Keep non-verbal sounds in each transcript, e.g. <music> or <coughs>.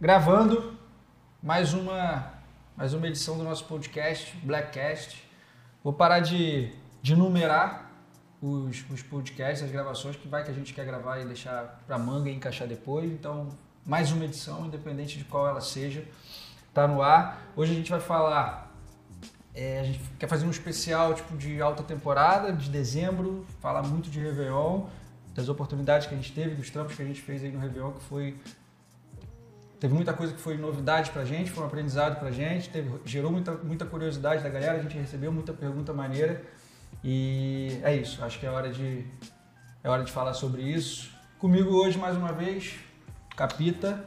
gravando mais uma, mais uma edição do nosso podcast, Blackcast. Vou parar de, de numerar os, os podcasts, as gravações, que vai que a gente quer gravar e deixar para manga e encaixar depois. Então, mais uma edição, independente de qual ela seja, tá no ar. Hoje a gente vai falar é, a gente quer fazer um especial tipo de alta temporada, de dezembro, falar muito de Réveillon, das oportunidades que a gente teve, dos trampos que a gente fez aí no Réveillon, que foi. Teve muita coisa que foi novidade pra gente, foi um aprendizado pra gente, teve, gerou muita, muita curiosidade da galera, a gente recebeu muita pergunta maneira. E é isso, acho que é hora de, é hora de falar sobre isso. Comigo hoje, mais uma vez, Capita,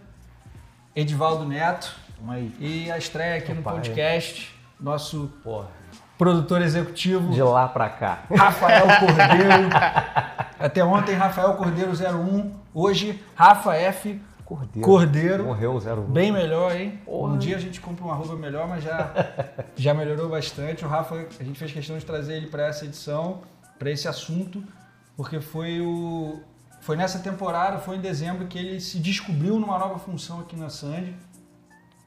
Edivaldo Neto e a estreia aqui no podcast nosso Porra. produtor executivo. De lá pra cá. Rafael <laughs> Cordeiro. Até ontem, Rafael Cordeiro 01. Hoje, Rafa F. Cordeiro. Cordeiro. Morreu 01. Bem melhor, hein? Porra. Um dia a gente compra um arroba melhor, mas já, <laughs> já melhorou bastante. O Rafa, a gente fez questão de trazer ele para essa edição, para esse assunto, porque foi o. Foi nessa temporada, foi em dezembro, que ele se descobriu numa nova função aqui na Sandy.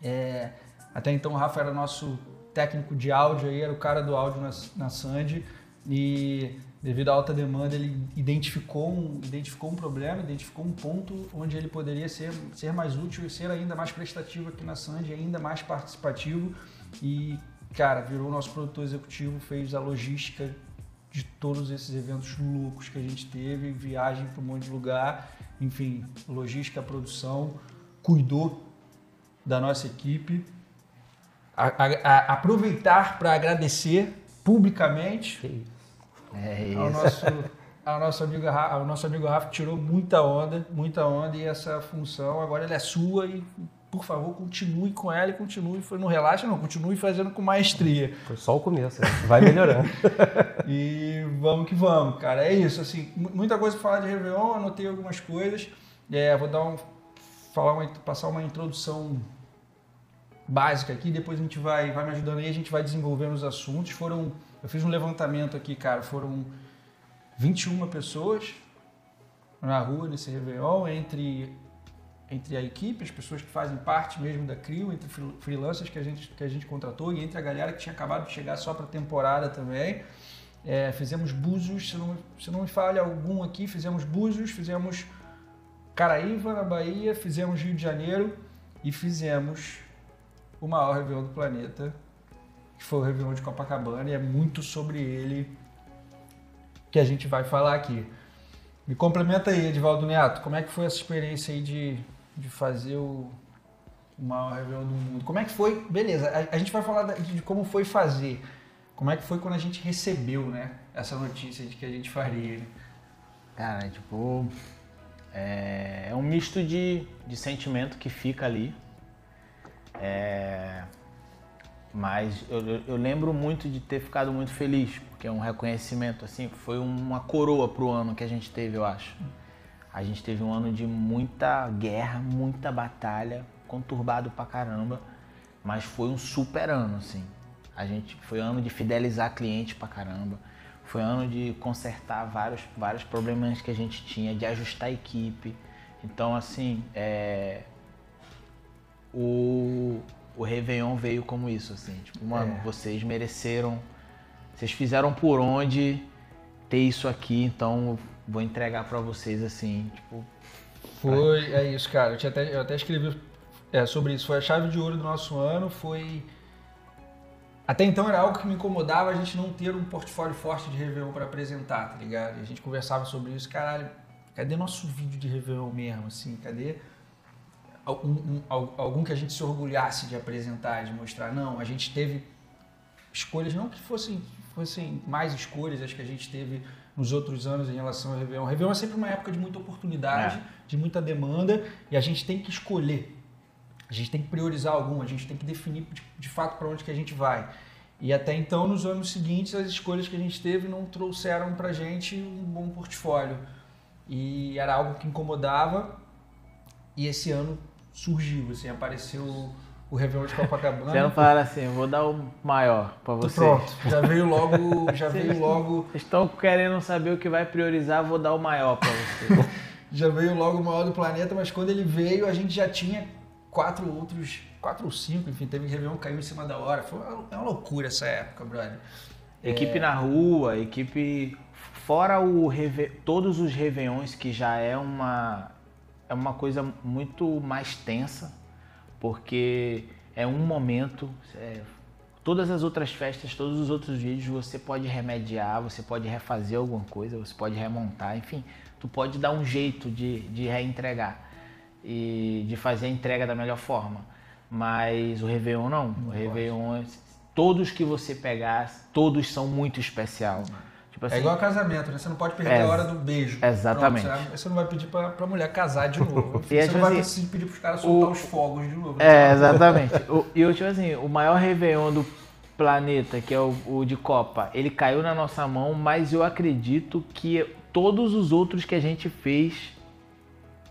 É, até então o Rafa era nosso técnico de áudio aí, era o cara do áudio na, na Sandy e devido à alta demanda ele identificou um, identificou um problema, identificou um ponto onde ele poderia ser, ser mais útil e ser ainda mais prestativo aqui na Sandy, ainda mais participativo. E, cara, virou nosso produtor executivo, fez a logística de todos esses eventos loucos que a gente teve, viagem para um monte de lugar, enfim, logística, produção, cuidou da nossa equipe. A, a, a aproveitar para agradecer publicamente É ao nosso, ao, nosso amigo, ao nosso amigo Rafa, tirou muita onda, muita onda e essa função agora ela é sua e por favor continue com ela e continue, não relaxa não, continue fazendo com maestria. Foi só o começo, né? vai melhorando. <laughs> E vamos que vamos, cara. É isso, assim, mu- muita coisa para falar de Réveillon, anotei algumas coisas. É, vou dar um, falar uma, passar uma introdução básica aqui, depois a gente vai, vai me ajudando aí, a gente vai desenvolvendo os assuntos. Foram, eu fiz um levantamento aqui, cara, foram 21 pessoas na rua nesse Réveillon, entre, entre a equipe, as pessoas que fazem parte mesmo da CRIO, entre free- freelancers que a gente, que a gente contratou e entre a galera que tinha acabado de chegar só para temporada também. É, fizemos Búzios, se não, se não me falha algum aqui, fizemos Búzios, fizemos Caraíva, na Bahia, fizemos Rio de Janeiro e fizemos o maior Réveillon do planeta, que foi o Réveillon de Copacabana, e é muito sobre ele que a gente vai falar aqui. Me complementa aí, Edivaldo Neto, como é que foi essa experiência aí de, de fazer o, o maior Réveillon do mundo? Como é que foi? Beleza, a, a gente vai falar da- de como foi fazer. Como é que foi quando a gente recebeu, né, essa notícia de que a gente faria? né? Cara, tipo. É, é um misto de, de sentimento que fica ali. É, mas eu, eu- lembro muito de ter ficado muito feliz, porque é um reconhecimento, assim, foi uma coroa pro ano que a gente teve, eu acho. A gente teve um ano de muita guerra, muita batalha, conturbado pra caramba, mas foi um super ano, assim. A gente foi ano de fidelizar cliente pra caramba. Foi ano de consertar vários, vários problemas que a gente tinha, de ajustar a equipe. Então, assim, é, o, o Réveillon veio como isso, assim. Tipo, mano, É. vocês mereceram, vocês fizeram por onde ter isso aqui, então vou entregar pra vocês, assim, tipo, Foi, é isso, cara. Eu, tinha até, eu até escrevi é, sobre isso. Foi a chave de ouro do nosso ano. Foi. Até então era algo que me incomodava a gente não ter um portfólio forte de Réveillon para apresentar, tá ligado? E a gente conversava sobre isso. Caralho, cadê nosso vídeo de Réveillon mesmo, assim? Cadê algum, um- al- algum que a gente se orgulhasse de apresentar, de mostrar? Não, a gente teve escolhas, não que fossem, fossem mais escolhas, acho que a gente teve nos outros anos em relação ao Réveillon. O Réveillon é sempre uma época de muita oportunidade, É. de muita demanda, e a gente tem que escolher. A gente tem que priorizar algum, a gente tem que definir de, de fato para onde que a gente vai. E até então, nos anos seguintes, as escolhas que a gente teve não trouxeram para gente um bom portfólio. E era algo que incomodava, e esse ano surgiu, assim, apareceu o- Réveillon de Copacabana. Vocês não falaram assim, vou dar o maior pra vocês. Pronto, já veio logo, já veio logo, Vocês estão querendo saber o que vai priorizar, vou dar o maior pra vocês. <laughs> já veio logo o maior do planeta, mas quando ele veio a gente já tinha quatro outros, quatro ou cinco, enfim, teve Réveillon que caiu em cima da hora. Foi uma, é uma loucura essa época, brother. Equipe na rua, equipe. Fora o reve... todos os Réveillons, que já é uma, é uma coisa muito mais tensa, porque é um momento. é, Todas as outras festas, todos os outros vídeos, você pode remediar, você pode refazer alguma coisa, você pode remontar, enfim, tu pode dar um jeito de, de reentregar e de fazer a entrega da melhor forma. Mas o Réveillon não. o Réveillon, todos que você pegar, todos são muito especial. Tipo assim, É igual casamento, né? Você não pode perder É, a hora do beijo. exatamente. Pronto, você, não vai pedir pra, pra mulher casar de novo. <laughs> E é você não vai assim, precisar pedir pros caras soltar o- os fogos de novo. É, exatamente. E eu, tipo assim, o maior Réveillon do planeta, que é o, o de Copa, ele caiu na nossa mão, mas eu acredito que todos os outros que a gente fez,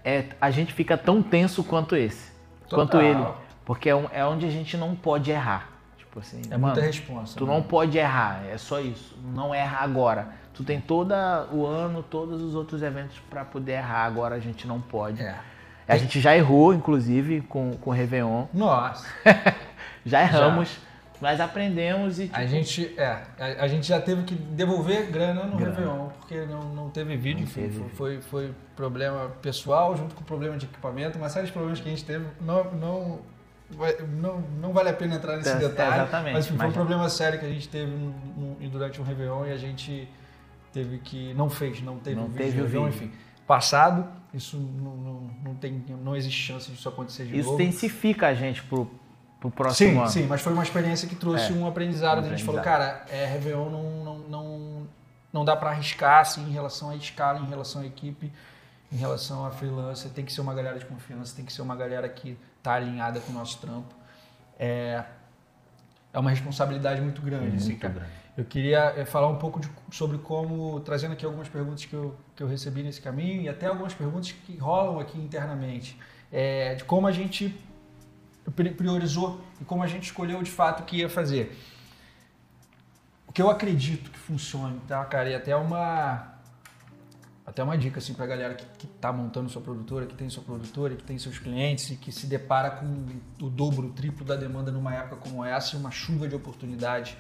é, a gente fica tão tenso quanto esse. Total. Quanto ele. Porque é, um- é onde a gente não pode errar. Tipo assim, É mano, muita responsa. Tu não pode errar, é só isso. Não erra agora. Tu tem todo o ano, todos os outros eventos pra poder errar, agora a gente não pode. É. A gente já errou, inclusive, com, com o Réveillon. Nossa. <laughs> Já erramos, mas aprendemos e tipo, A gente, é, a, a gente já teve que devolver grana no Grana. Réveillon, porque não, não teve vídeo, Não teve foi, foi, foi problema pessoal junto com problema de equipamento, uma série de problemas que a gente teve, não, não, vai- não, não vale a pena entrar nesse É, detalhe, exatamente, mas enfim, foi um problema sério que a gente teve no- no- durante um Réveillon e a gente teve que, não fez, não teve Não o vídeo teve o vídeo. enfim. Passado, isso não, não, não, tem, não existe chance disso acontecer de isso novo. intensifica a gente pro, pro próximo Sim, ano. sim, mas foi uma experiência que trouxe É, um aprendizado. um a gente falou, cara, é, Réveillon não, não, não, não dá para arriscar assim, em relação à escala, em relação à equipe, em relação a freelancer. Tem que ser uma galera de confiança, tem que ser uma galera que tá alinhada com o nosso trampo. É, é uma responsabilidade muito grande. assim, Muito cara. grande. Eu queria eh, falar um pouco de- sobre como, trazendo aqui algumas perguntas que eu, que eu recebi nesse caminho e até algumas perguntas que rolam aqui internamente, é, de como a gente pri- priorizou e como a gente escolheu de fato o que ia fazer. O que eu acredito que funcione, tá, cara? E até uma até uma dica assim pra galera que, que tá montando sua produtora, que tem sua produtora, que tem seus clientes e que se depara com o dobro, o triplo da demanda numa época como essa e uma chuva de oportunidades.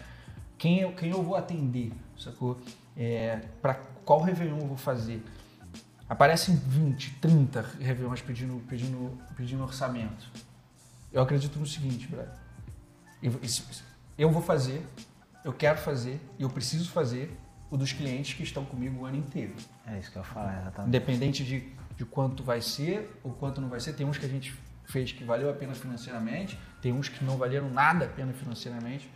Quem eu, quem eu vou atender, sacou? É, para qual Réveillon eu vou fazer? Aparecem 20, 30 Réveillons pedindo, pedindo, pedindo orçamento. Eu acredito no seguinte, brother. Eu, eu vou fazer, eu quero fazer eu preciso fazer o dos clientes que estão comigo o ano inteiro. É isso que eu falar, exatamente. Independente de, de quanto vai ser ou quanto não vai ser, tem uns que a gente fez que valeu a pena financeiramente, tem uns que não valeram nada a pena financeiramente.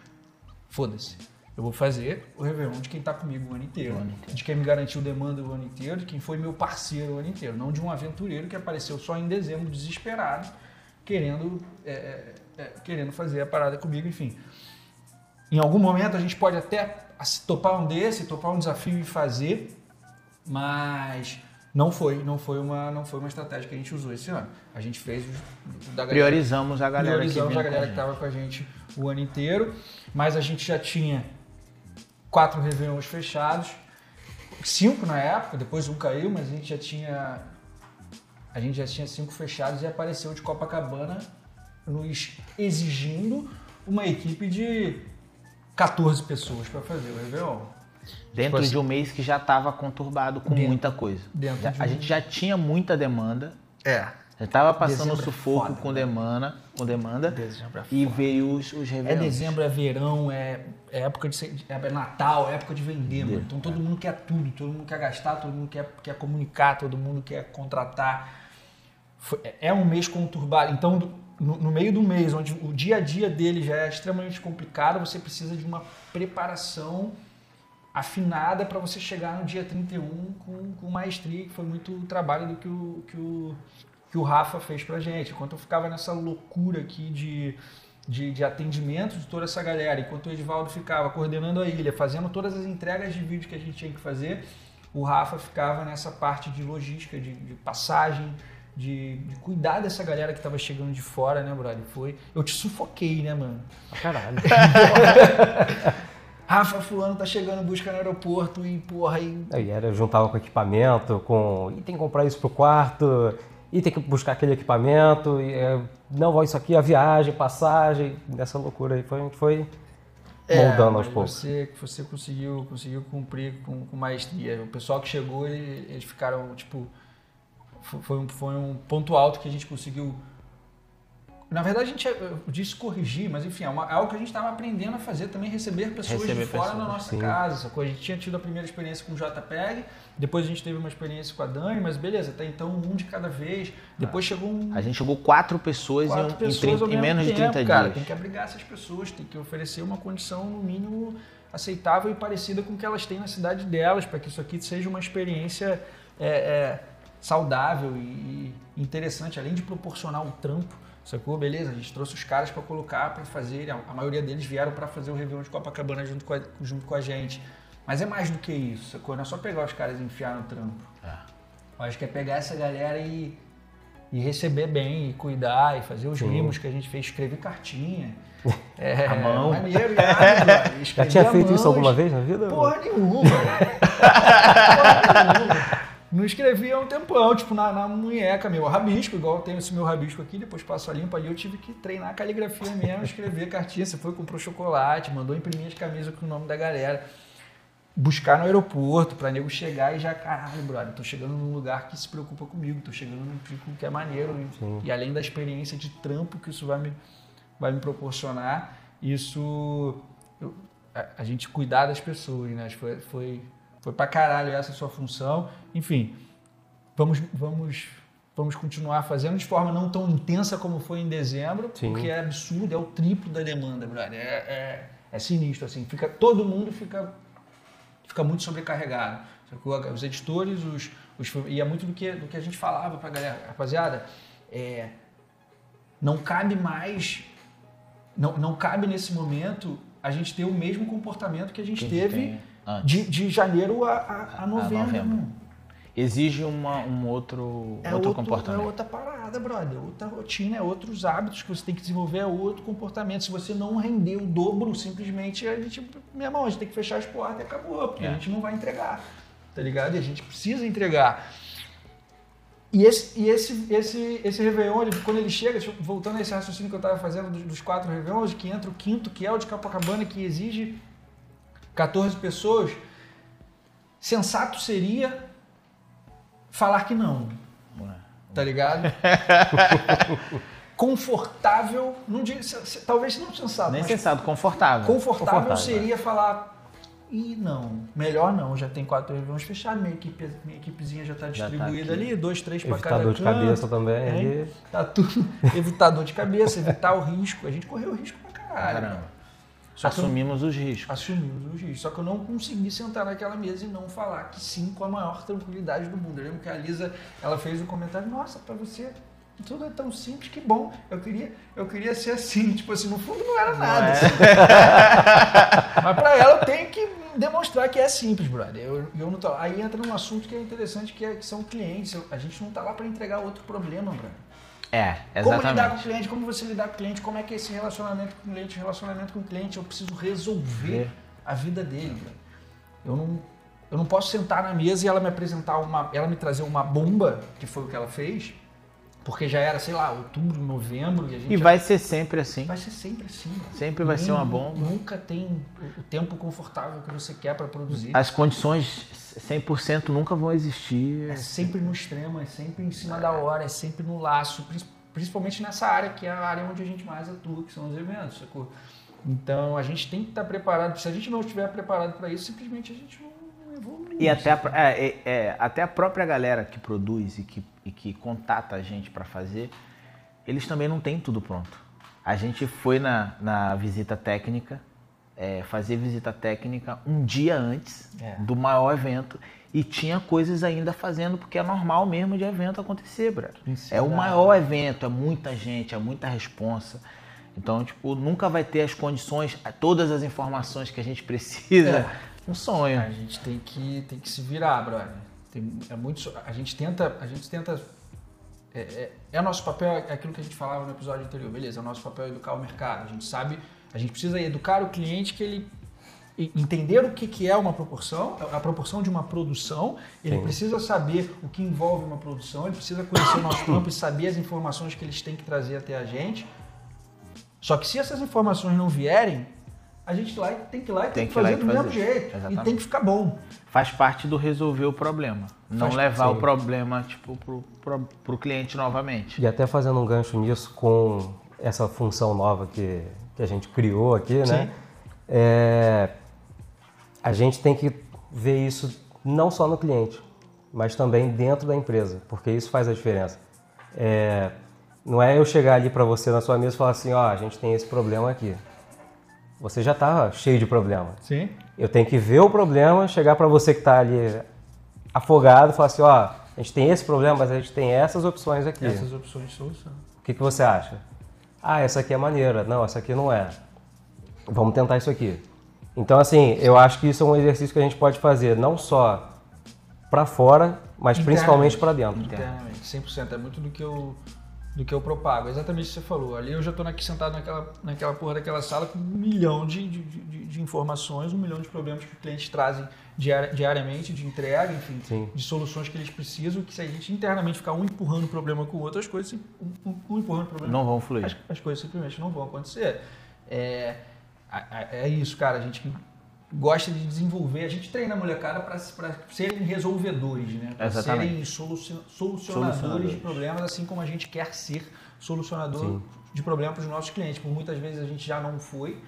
Foda-se. Eu vou fazer o Réveillon de quem está comigo o ano inteiro, inteiro. de quem me garantiu demanda o ano inteiro, de quem foi meu parceiro o ano inteiro, não de um aventureiro que apareceu só em dezembro desesperado, querendo, é, é, é, querendo fazer a parada comigo, enfim. Em algum momento a gente pode até topar um desse, topar um desafio e fazer, mas não foi, não foi uma, não foi uma estratégia que a gente usou esse ano. A gente fez da galera, Priorizamos a galera priorizamos que a galera que a estava com a gente o ano inteiro, mas a gente já tinha quatro Réveillons fechados, cinco na época, depois um caiu, mas a gente já tinha a gente já tinha cinco fechados e apareceu de Copacabana nos exigindo uma equipe de 14 pessoas para fazer o Réveillon. Dentro Tipo de um mês que já estava conturbado com Dentro- muita coisa. dentro Já- de A um- gente já tinha muita demanda, É. já estava passando Dezembro é sufoco foda, com né? demanda, com demanda Dezembro é e foda. veio os, os É Réveillons. dezembro, é verão, é, é época de ser- é Natal, é época de vender, mano. Então é. todo mundo quer tudo, todo mundo quer gastar, todo mundo quer, quer comunicar, todo mundo quer contratar. Foi- é um mês conturbado. Então, no, no meio do mês, onde o dia a dia dele já é extremamente complicado, você precisa de uma preparação afinada para você chegar no dia 31 com, com maestria, que foi muito trabalho do que o, que o, que o Rafa fez pra gente. Enquanto eu ficava nessa loucura aqui de, de, de atendimento de toda essa galera, enquanto o Edivaldo ficava coordenando a ilha, fazendo todas as entregas de vídeo que a gente tinha que fazer, o Rafa ficava nessa parte de logística, de, de passagem, de, de cuidar dessa galera que tava chegando de fora, né, brother? Foi. Eu te sufoquei, né, mano? Pra caralho. <laughs> Rafa, fulano tá chegando busca no aeroporto e, porra, aí Aí era, eu juntava com equipamento, com. E tem que comprar isso pro quarto. e tem que buscar aquele equipamento, e, é, não, vai isso aqui, a viagem, passagem, nessa loucura aí. Foi, a gente foi moldando aos É, poucos. Você, você conseguiu, conseguiu cumprir com, com maestria. O pessoal que chegou, ele- eles ficaram, tipo. Fo- Foi um, foi um ponto alto que a gente conseguiu. Na verdade, a gente disse corrigir, mas enfim, é, uma- é algo que a gente estava aprendendo a fazer também, receber pessoas Receber de fora pessoas, na nossa sim. casa. A gente tinha tido a primeira experiência com o JPEG, depois a gente teve uma experiência com a Dani, mas beleza, até então um de cada vez. Depois chegou um, A gente chegou quatro pessoas, quatro em, pessoas 30 ao em menos de tempo, 30 cara. dias. Tem que abrigar essas pessoas, tem que oferecer uma condição no mínimo aceitável e parecida com o que elas têm na cidade delas, para que isso aqui seja uma experiência é, é, saudável e interessante, além de proporcionar um trampo. Sacou? Beleza, a gente trouxe os caras para colocar, para fazer. A a maioria deles vieram para fazer o Réveillon de Copacabana junto com, a, junto com a gente. Mas é mais do que isso, sacou? Não é só pegar os caras e enfiar no trampo. É. Eu acho que é pegar essa galera e, e receber bem, e cuidar, e fazer os Sim. mimos que a gente fez, escrever cartinha. <laughs> É, À mão. Maneiro, brother. <laughs> Já tinha feito mão, isso alguma vez na vida? Porra nenhuma. <laughs> Porra nenhuma. Não escrevia há um tempão, tipo, na, na munheca, meu rabisco, igual eu tenho esse meu rabisco aqui, depois passo a limpa ali, eu tive que treinar a caligrafia mesmo, escrever cartinha, você foi, comprou chocolate, mandou imprimir as camisas com o nome da galera. Buscar no aeroporto, pra nego chegar e já, caralho, brother, tô chegando num lugar que se preocupa comigo, tô chegando num pico que é maneiro. e- Sim. E além da experiência de trampo que isso vai me, vai me proporcionar, isso. eu- a, a gente cuidar das pessoas, né? Foi, foi, foi pra caralho essa sua função. Enfim, vamos, vamos, vamos continuar fazendo de forma não tão intensa como foi em dezembro, Sim. porque é absurdo, é o triplo da demanda, brother. É, é, é sinistro, assim. Fica, todo mundo fica, fica muito sobrecarregado. Os editores, os, os, e é muito do que, do que a gente falava pra galera. Rapaziada, é, não cabe mais, não, não cabe nesse momento a gente ter o mesmo comportamento que a gente Que teve tem antes. de, de janeiro a, a, a novembro. novembro. irmão. Exige uma, um outro, É outro, outro, comportamento. É outra parada, brother. Outra rotina, é outros hábitos que você tem que desenvolver, é outro comportamento. Se você não render o dobro, simplesmente a gente, meu irmão, a gente tem que fechar as portas e acabou, porque É. a gente não vai entregar, tá ligado? E a gente precisa entregar. E esse, e esse, esse, esse Réveillon, ele- quando ele chega, voltando a esse raciocínio que eu estava fazendo dos, dos quatro Réveillons, que entra o quinto, que é o de Copacabana, que exige 14 pessoas, sensato seria falar que não, tá ligado? <laughs> Confortável, não se- talvez não sensato, Nem sensato, confortável. confortável, Confortável, seria falar e não, melhor não, já tem quatro Réveillons fechados, minha, equipe, minha equipezinha já está Já tá distribuída ali, dois, três para cada dor de canto. cabeça também. Ali. Tá tudo. <laughs> Evitar dor de cabeça, evitar o risco. A gente correu risco pra caralho. Caramba. Só Assumimos os riscos. assumimos os riscos. Só que eu não consegui sentar naquela mesa e não falar que sim com a maior tranquilidade do mundo. Eu lembro que a Lisa ela fez um comentário, nossa, pra você tudo é tão simples, que bom. Eu queria, eu queria ser assim, tipo assim, no fundo não era nada. é. assim. <laughs> Mas pra ela eu tenho que demonstrar que é simples, brother. Eu, eu não tô, aí entra num assunto que é interessante, que, é, que são clientes. Eu- a gente não tá lá pra entregar outro problema, brother. É, Como lidar com o exatamente. cliente, como você lidar com o cliente, como é que é esse relacionamento com o cliente, relacionamento com o cliente, eu preciso resolver Ver. a vida dele. cara. Eu não, eu não posso sentar na mesa e ela me apresentar uma, ela me trazer uma bomba, que foi o que ela fez, porque já era, sei lá, outubro, novembro, e a gente E já- vai ser sempre assim. vai ser sempre assim. cara. Sempre vai ser uma bomba. Nunca tem o tempo confortável que você quer para produzir. As condições 100% nunca vão existir. É sempre no extremo, é sempre em cima da hora, é sempre no laço, prin- principalmente nessa área que é a área onde a gente mais atua, que são os eventos, sacou? Então a gente tem que estar preparado. Se a gente não estiver preparado para isso, simplesmente a gente não evolui. E até a, é, é, é, até a própria galera que produz e que, e que contata a gente para fazer, eles também não têm tudo pronto. A gente foi na, na visita técnica, é, fazer visita técnica um dia antes É. do maior evento e tinha coisas ainda fazendo, porque é normal mesmo de evento acontecer, brother. Cima É o maior evento, é muita gente, é muita responsa. Então, tipo, nunca vai ter as condições, todas as informações que a gente precisa. É. Um sonho. A gente tem que, tem que se virar, brother. Tem, é muito, a gente tenta, a gente tenta é, é, é o nosso papel, é aquilo que a gente falava no episódio anterior, beleza? É o nosso papel educar o mercado. A gente sabe, a gente precisa educar o cliente que ele e- entender o que, que é uma proporção, a proporção de uma produção, ele Sim. precisa saber o que envolve uma produção, ele precisa conhecer o nosso <coughs> campo e saber as informações que eles têm que trazer até a gente. Só que se essas informações não vierem, a gente lá tem que ir lá e tem, Tem que que fazer e do mesmo jeito. E Exatamente. tem que ficar bom. Faz parte do resolver o problema. Não Faz- levar o problema, tipo, pro, pro, pro cliente novamente. E até fazendo um gancho nisso com essa função nova que, que a gente criou aqui, né? Sim. É, a gente tem que ver isso não só no cliente, mas também dentro da empresa, porque isso faz a diferença. É, não é eu chegar ali para você na sua mesa e falar assim, ó, a gente tem esse problema aqui. Você já está cheio de problema. Sim. Eu tenho que ver o problema, chegar para você que está ali afogado e falar assim, ó, a gente tem esse problema, mas a gente tem essas opções aqui. Essas opções de solução. O que, que você acha? Ah, essa aqui é maneira. Não, essa aqui não é. Vamos tentar isso aqui. Então, assim, eu acho que isso é um exercício que a gente pode fazer não só para fora, mas principalmente para dentro. Internamente, 100%. É muito do que eu, do que eu propago. Exatamente o que você falou. Ali eu já estou aqui sentado naquela, naquela porra daquela sala com um milhão de, de, de- de informações, um milhão de problemas que os clientes trazem diari- diariamente, de entrega, enfim, Sim. de soluções que eles precisam, que se a gente internamente ficar um empurrando o problema com o outro, as coisas, um, um- um empurrando o problema Não vão fluir. as, as coisas simplesmente não vão acontecer. É, é isso, cara. A gente gosta de desenvolver, a gente treina a molecada para serem resolvedores, né? Exatamente. serem solucion- solucionadores, Solucionadores. de problemas, assim como a gente quer ser solucionador de problemas para os nossos clientes. Por muitas vezes a gente já não foi.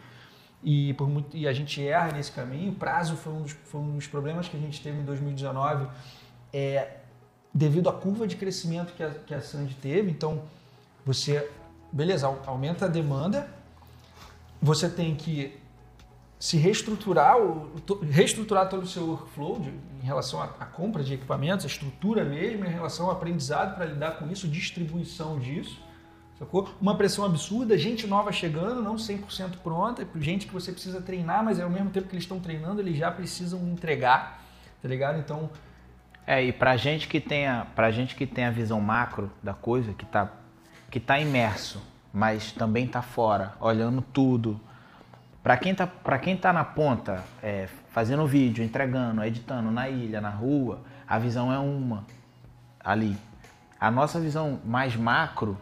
E, por muito, e a gente erra nesse caminho. O prazo foi um, dos, foi um dos problemas que a gente teve em 2019. É, devido à curva de crescimento que a, que a Sandy teve, então você, beleza, au- aumenta a demanda, você tem que se reestruturar, reestruturar todo o seu workflow de- em relação à, à compra de equipamentos, a estrutura mesmo, em relação ao aprendizado para lidar com isso, distribuição disso. Sacou? Uma pressão absurda, gente nova chegando, não 100% pronta, gente que você precisa treinar, mas ao mesmo tempo que eles estão treinando, eles já precisam entregar, tá ligado? Então, É, e pra gente que tem a, pra gente que tem a visão macro da coisa, que tá, que tá imerso, mas também tá fora, olhando tudo. Pra quem tá, pra quem tá na ponta, é, fazendo vídeo, entregando, editando na ilha, na rua, a visão é uma ali. A nossa visão mais macro,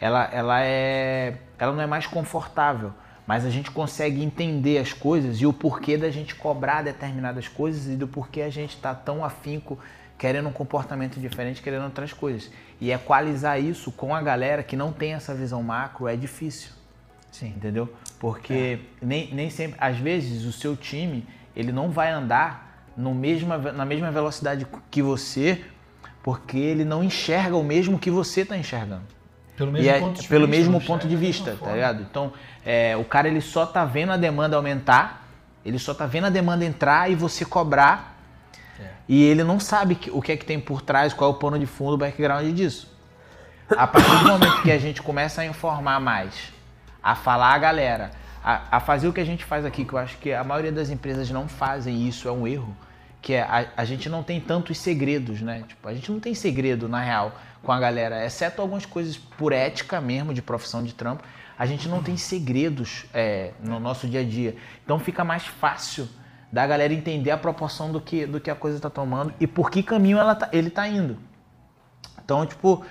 ela, ela é, ela não é mais confortável, mas a gente consegue entender as coisas e o porquê da gente cobrar determinadas coisas e do porquê a gente está tão afinco querendo um comportamento diferente, querendo outras coisas. E equalizar isso com a galera que não tem essa visão macro é difícil. sim. Entendeu? Porque nem, nem sempre, às vezes, o seu time ele não vai andar no mesma, na mesma velocidade que você, porque ele não enxerga o mesmo que você está enxergando. Pelo E é ponto de pelo vista, mesmo não ponto de da mesma vista, tá ligado? Então, é, o cara ele só tá vendo a demanda aumentar, ele só tá vendo a demanda entrar e você cobrar. É. E ele não sabe que- o que é que tem por trás, qual é o pano de fundo, o background disso. A partir do momento que a gente começa a informar mais, a falar a galera, a, a fazer o que a gente faz aqui, que eu acho que a maioria das empresas não fazem isso, é um erro, que é a, a gente não tem tantos segredos, né? Tipo, a gente não tem segredo, na real, com a galera, exceto algumas coisas por ética mesmo, de profissão de trampo, a gente não tem segredos é, no nosso dia a dia. Então fica mais fácil da galera entender a proporção do que, do que a coisa está tomando e por que caminho ela tá- ele está indo. Então, tipo,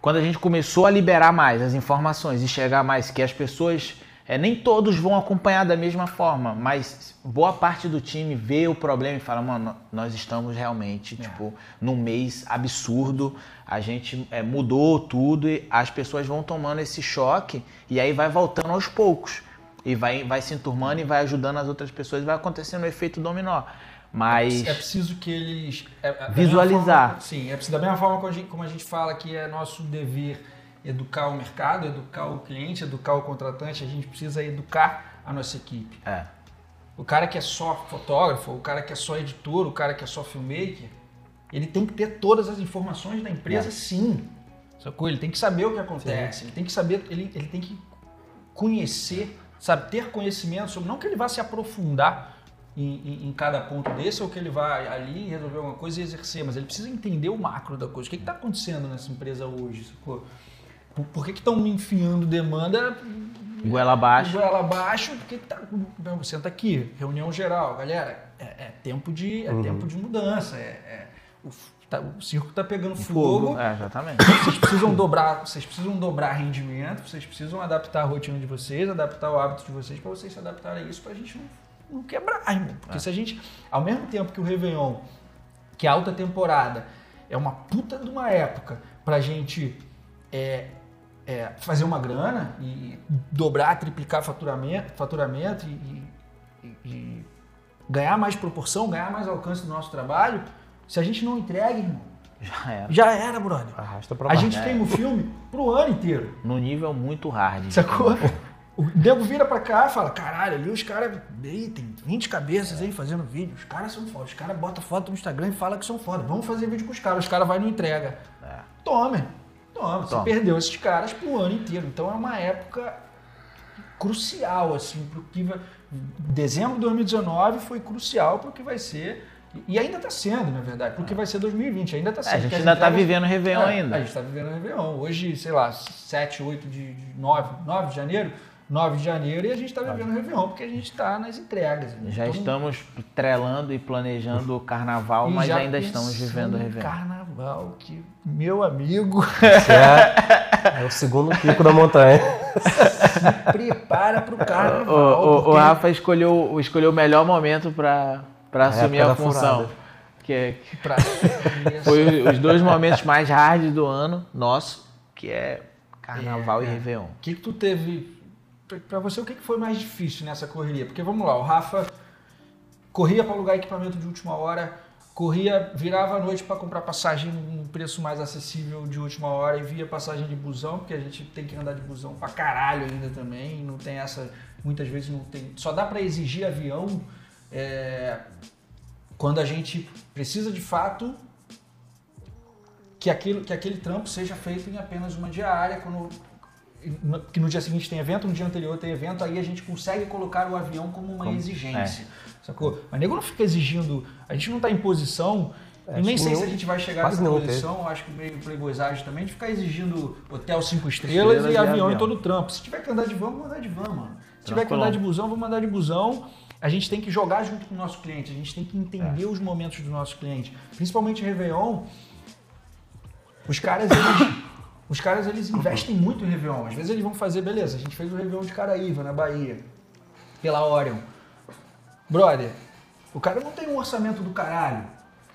quando a gente começou a liberar mais as informações e chegar mais que as pessoas, é, nem todos vão acompanhar da mesma forma, mas boa parte do time vê o problema e fala, mano, nós estamos realmente, tipo, num mês absurdo, a gente é, mudou tudo e as pessoas vão tomando esse choque e aí vai voltando aos poucos. E vai, vai se enturmando e vai ajudando as outras pessoas e vai acontecendo o efeito dominó. Mas... É preciso que eles. é- é Visualizar. forma- sim, é preciso, da mesma forma como a, gente, como a gente fala que é nosso dever educar o mercado, educar o cliente, educar o contratante, a gente precisa educar a nossa equipe. É. O cara que é só fotógrafo, o cara que é só editor, o cara que é só filmmaker, ele tem que ter todas as informações da empresa, É. sim. Sacou? Ele tem que saber o que acontece, ele tem que saber, ele, ele tem que conhecer, sabe, ter conhecimento sobre, não que ele vá se aprofundar em, em- em cada ponto desse, ou que ele vai ali resolver alguma coisa e exercer, mas ele precisa entender o macro da coisa. O que está acontecendo nessa empresa hoje? Sacou? Por, por que estão me enfiando demanda Goela abaixo. Goela abaixo, porque tá, senta aqui, reunião geral, galera, é, é tempo de é Uhum. tempo de mudança, é, é- o, tá- o circo tá pegando Fogo. fogo, É, exatamente. vocês precisam dobrar, vocês precisam dobrar rendimento, vocês precisam adaptar a rotina de vocês, adaptar o hábito de vocês para vocês se adaptarem a isso pra gente não, não quebrar, irmão. Porque se a gente, ao mesmo tempo que o Réveillon, que a alta temporada é uma puta de uma época pra gente é, é, fazer uma grana e dobrar, triplicar faturamento, faturamento e, e- e- ganhar mais proporção, ganhar mais alcance do nosso trabalho, se a gente não entrega, irmão, Já era. já era, brother. Arrasta pra A gente queima o filme pro ano inteiro. No nível muito hard. Sacou? <laughs> O nego vira pra cá e fala: caralho, ali os caras. Tem 20 cabeças aí fazendo vídeo. Os caras são foda. Os caras botam foto no Instagram e falam que são foda. Vamos fazer vídeo com os caras. Os caras vai e não entrega. É. Tome. Tome. Você Toma. perdeu esses caras pro ano inteiro. Então é uma época crucial, assim, pro que vai. Dezembro de 2019 foi crucial pro que vai ser. E ainda está sendo, na verdade, porque vai ser 2020, ainda está É, sendo. a gente ainda tá entregas- vivendo o Réveillon é, ainda. A gente está vivendo o Réveillon. Hoje, sei lá, 7, 8 de, de 9, 9 de janeiro, 9 de janeiro, e a gente está vivendo o Réveillon, porque a gente está nas entregas. né? Já Todo mundo- estamos trelando e planejando o carnaval, e mas já ainda estamos vivendo o Réveillon. Carnaval, que meu amigo, é, é o segundo pico da montanha. prepara pro O, carnaval. o- o porque- Rafa escolheu, escolheu o melhor momento para assumir a função. furada. Que, é- que pra- foi os dois momentos mais hard do ano nosso, que é carnaval É, e é. Réveillon. O que, que tu teve. Pra você, o que, foi mais difícil nessa correria? Porque vamos lá, o Rafa corria para alugar equipamento de última hora, corria, virava à noite para comprar passagem num preço mais acessível de última hora e via passagem de busão, porque a gente tem que andar de busão pra caralho ainda também, não tem essa. Muitas vezes não tem. Só dá para exigir avião é, quando a gente precisa de fato que, aquilo, que aquele trampo seja feito em apenas uma diária, quando, que no dia seguinte tem evento, no dia anterior tem evento, aí a gente consegue colocar o avião como uma Como- exigência. Sacou? Mas nego não fica exigindo. A gente não está em posição. É, nem sei se a gente vai chegar nessa posição, acho que meio playboysagem também, de ficar exigindo hotel cinco estrelas, Estrelas e e avião em avião. todo o trampo. Se tiver que andar de van, vamos andar de van, mano. Se tiver que andar de busão, vamos andar de busão. A gente tem que jogar junto com o nosso cliente, a gente tem que entender os momentos do nosso cliente. Principalmente Réveillon, os caras, eles, os caras, eles investem muito em Réveillon. Às vezes eles vão fazer, beleza, a gente fez o Réveillon de Caraíva, na Bahia, pela Orion. Brother, o cara não tem um orçamento do caralho.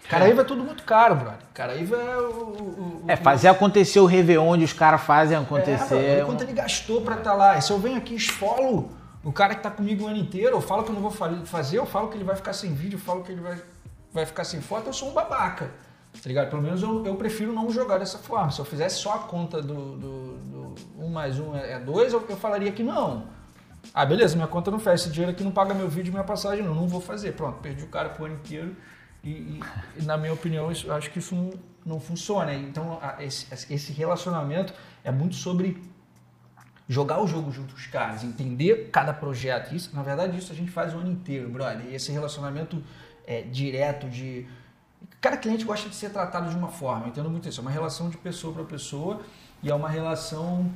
Caraíva é tudo muito caro, brother. Caraíva é o... o- o- É, fazer acontecer o Réveillon onde os caras fazem acontecer. é, É, quanto ele gastou pra estar lá. E se eu venho aqui e esfolo o cara que tá comigo o ano inteiro, eu falo que eu não vou fa- fazer, eu falo que ele vai ficar sem vídeo, eu falo que ele vai, vai ficar sem foto, eu sou um babaca. Tá ligado? Pelo menos eu, eu prefiro não jogar dessa forma. Se eu fizesse só a conta do, do, do um mais um é dois, eu, eu falaria que não. Ah, beleza, minha conta não fecha. Esse dinheiro aqui não paga meu vídeo minha passagem, não. Não vou fazer. Pronto, perdi o cara pro ano inteiro. E, e- e, na minha opinião, isso, acho que isso não, não funciona. Então, a- esse, esse relacionamento é muito sobre jogar o jogo junto com os caras, entender cada projeto. Isso, na verdade, isso a gente faz o ano inteiro, brother. E esse relacionamento é, direto de. Cada cliente gosta de ser tratado de uma forma, eu entendo muito isso. É uma relação de pessoa para pessoa e é uma relação.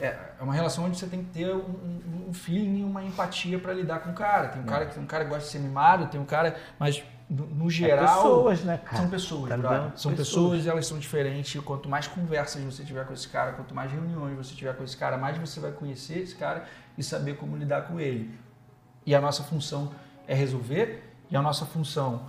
É é uma relação onde você tem que ter um, um- um feeling e uma empatia para lidar com o cara. Tem um cara que tem um cara que gosta de ser mimado, tem um cara, mas no, no geral pessoas, né, cara? são pessoas, Tá? São Pessoas. pessoas. elas são diferentes. E Quanto mais conversas você tiver com esse cara, quanto mais reuniões você tiver com esse cara, mais você vai conhecer esse cara e saber como lidar com ele. E a nossa função é resolver, e a nossa função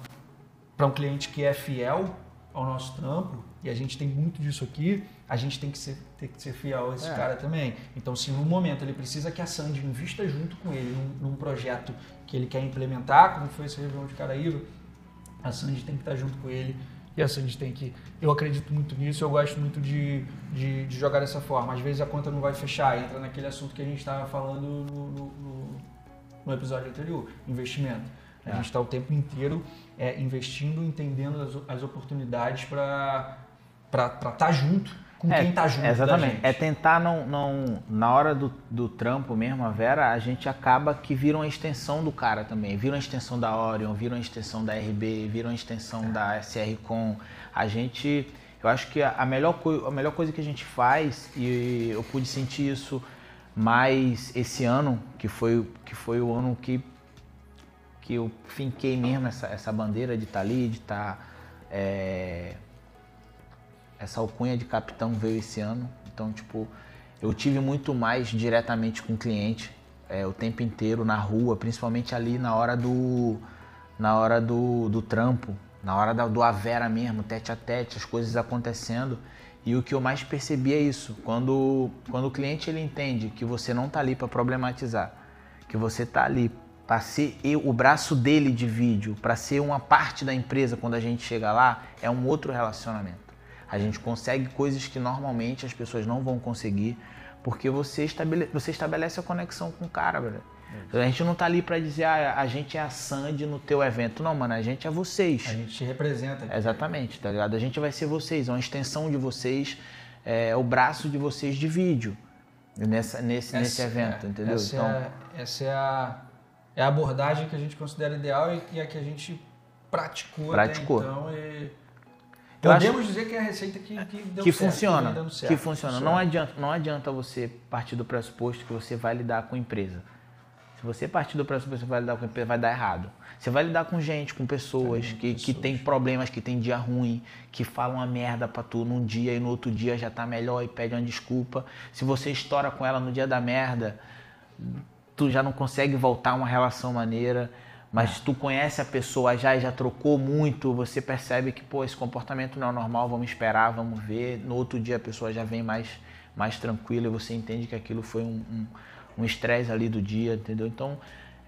para um cliente que é fiel ao nosso trampo, e a gente tem muito disso aqui, a gente tem que ser, ter que ser fiel a esse É. cara também. Então, se no momento ele precisa que a Sandy invista junto com ele num, num projeto que ele quer implementar, como foi esse Réveillon de Caraíba, a Sandy tem que estar junto com ele e a Sandy tem que. Eu acredito muito nisso, eu gosto muito de, de, de jogar dessa forma. Às vezes a conta não vai fechar, entra naquele assunto que a gente estava falando no, no- no episódio anterior: investimento. A É. gente está o tempo inteiro é, investindo, entendendo as, as oportunidades para estar junto com É, quem está junto. Exatamente. É tentar não, não. Na hora do, do trampo mesmo, a Vera, a gente acaba que vira uma extensão do cara também. Vira uma extensão da Orion, vira uma extensão da RB, vira uma extensão da SR Com. A gente. Eu acho que a a melhor, a melhor coisa que a gente faz, e eu pude sentir isso Mas esse ano, que foi, que foi o ano que, que eu finquei mesmo essa, essa bandeira de estar ali, de estar. Tá, é, essa alcunha de capitão veio esse ano. Então, tipo, eu tive muito mais diretamente com o cliente é, o tempo inteiro na rua, principalmente ali na hora do, na hora do, do trampo, na hora da, do Avera mesmo, tete a tete, as coisas acontecendo. E o que eu mais percebi é isso, quando, quando o cliente ele entende que você não está ali para problematizar, que você está ali para ser eu, o braço dele de vídeo, para ser uma parte da empresa quando a gente chega lá, é um outro relacionamento. A gente consegue coisas que normalmente as pessoas não vão conseguir, porque você, estabele, você estabelece a conexão com o cara, velho. A gente não tá ali para dizer, ah, a gente é a Sandy no teu evento. Não, mano, a gente é vocês. A gente te representa. Aqui. Exatamente, tá ligado? A gente vai ser vocês, é uma extensão de vocês, é o braço de vocês de vídeo nessa, nesse, essa, nesse evento, é, entendeu? Essa, então, é, essa é, a, é a abordagem que a gente considera ideal e, e a que a gente praticou, praticou. até então. E Podemos acho... dizer que é a receita que, que deu que certo, funciona, que, certo, que funciona. Não adianta, não adianta você partir do pressuposto que você vai lidar com empresa. Se você partir do pressuposto que você vai lidar com empresa, vai dar errado. Você vai lidar com gente, com pessoas que, pessoas. que tem problemas, que tem dia ruim, que falam uma merda pra tu num dia e no outro dia já tá melhor e pede uma desculpa. Se você estoura com ela no dia da merda, tu já não consegue voltar uma relação maneira. Mas tu conhece a pessoa já e já trocou muito, você percebe que, pô, esse comportamento não é normal, vamos esperar, vamos ver. No outro dia a pessoa já vem mais, mais tranquila e você entende que aquilo foi um estresse um, um ali do dia, entendeu? Então,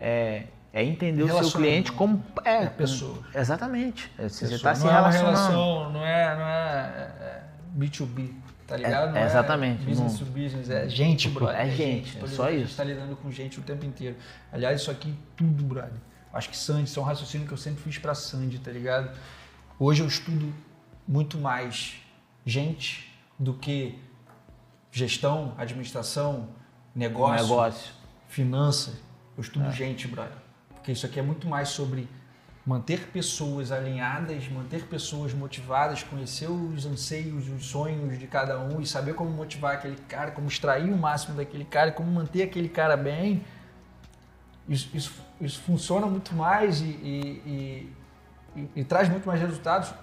é, é entender o seu cliente como é, é pessoa. exatamente. É, você está se relacionando. Não é uma relação, não é, não é B2B, é, tá ligado? É, exatamente. É business to business, é gente, brother. É, gente, é só isso. A gente está lidando com gente o tempo inteiro. Aliás, isso aqui tudo, brother Acho que Sandy, isso é um raciocínio que eu sempre fiz para Sandy, tá ligado? Hoje eu estudo muito mais gente do que gestão, administração, negócio, negócio. finança. Eu estudo é. gente, brother. Porque isso aqui é muito mais sobre manter pessoas alinhadas, manter pessoas motivadas, conhecer os anseios, os sonhos de cada um e saber como motivar aquele cara, como extrair o máximo daquele cara, como manter aquele cara bem isso, isso, isso funciona muito mais e, e, e, e, traz muito mais resultados,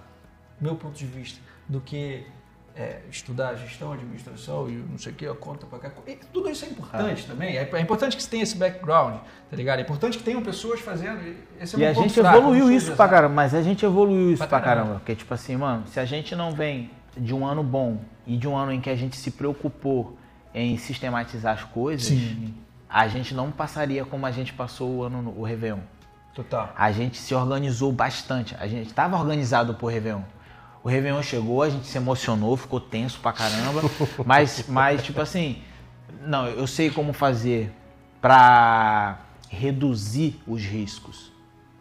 meu ponto de vista, do que é, estudar gestão, administração e não sei o que, a conta para cá. E tudo isso é importante ah. também. É, é, importante que você tenha esse background, tá ligado? É importante que tenham pessoas fazendo. Esse é e a gente fraco, evoluiu isso pra caramba, mas a gente evoluiu isso pra, pra caramba. caramba. Porque, tipo assim, mano, se a gente não vem de um ano bom e de um ano em que a gente se preocupou em sistematizar as coisas. Sim a gente não passaria como a gente passou o ano o Réveillon. Total. A gente se organizou bastante. A gente estava organizado pro Réveillon. O Réveillon chegou, a gente se emocionou, ficou tenso pra caramba. mas, <laughs> mas, tipo assim, não, eu sei como fazer para reduzir os riscos,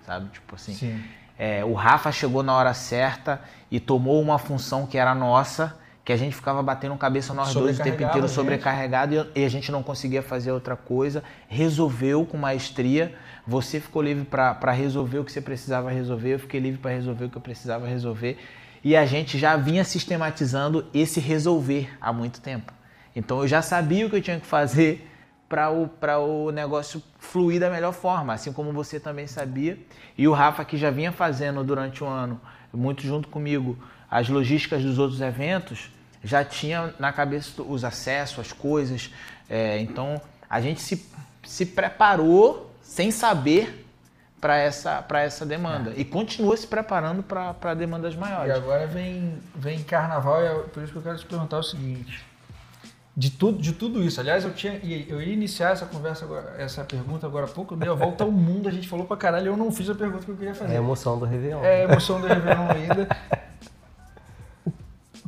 sabe? Tipo assim. Sim. É, o Rafa chegou na hora certa e tomou uma função que era nossa que a gente ficava batendo cabeça nós dois o tempo inteiro sobrecarregado e a gente não conseguia fazer outra coisa. Resolveu com maestria. Você ficou livre para resolver o que você precisava resolver, eu fiquei livre para resolver o que eu precisava resolver. E a gente já vinha sistematizando esse resolver há muito tempo. Então eu já sabia o que eu tinha que fazer para o, o negócio fluir da melhor forma, assim como você também sabia. E o Rafa, que já vinha fazendo durante o ano, muito junto comigo, as logísticas dos outros eventos, já tinha na cabeça os acessos, as coisas. É, então a gente se, se preparou sem saber para essa, essa demanda é. e continua se preparando para demandas maiores. E agora vem, vem carnaval e é por isso que eu quero te perguntar o seguinte. De tudo, de tudo isso, aliás, eu, tinha, eu ia iniciar essa conversa, agora, essa pergunta agora há pouco, dei a volta ao mundo, a gente falou pra caralho, eu não fiz a pergunta que eu queria fazer. É a emoção do Réveillon. É a emoção do Réveillon <laughs> ainda.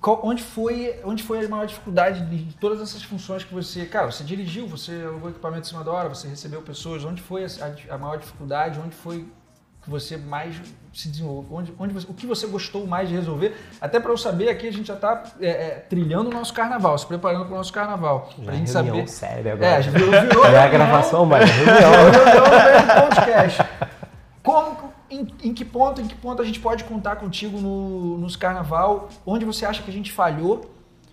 Qual, onde, foi, onde foi a maior dificuldade de todas essas funções que você. Cara, você dirigiu, você alugou equipamento em cima da hora, você recebeu pessoas. Onde foi a, a maior dificuldade? Onde foi que você mais se desenvolveu? Onde, onde você, o que você gostou mais de resolver? Até para eu saber, aqui a gente já está é, é, trilhando o nosso carnaval, se preparando para o nosso carnaval. Para a gente saber. Sério agora. É, virou, virou, é a gravação, mas <laughs> reunião. Virou, podcast. Como em, em, que ponto, em que ponto a gente pode contar contigo no, nos carnaval? Onde você acha que a gente falhou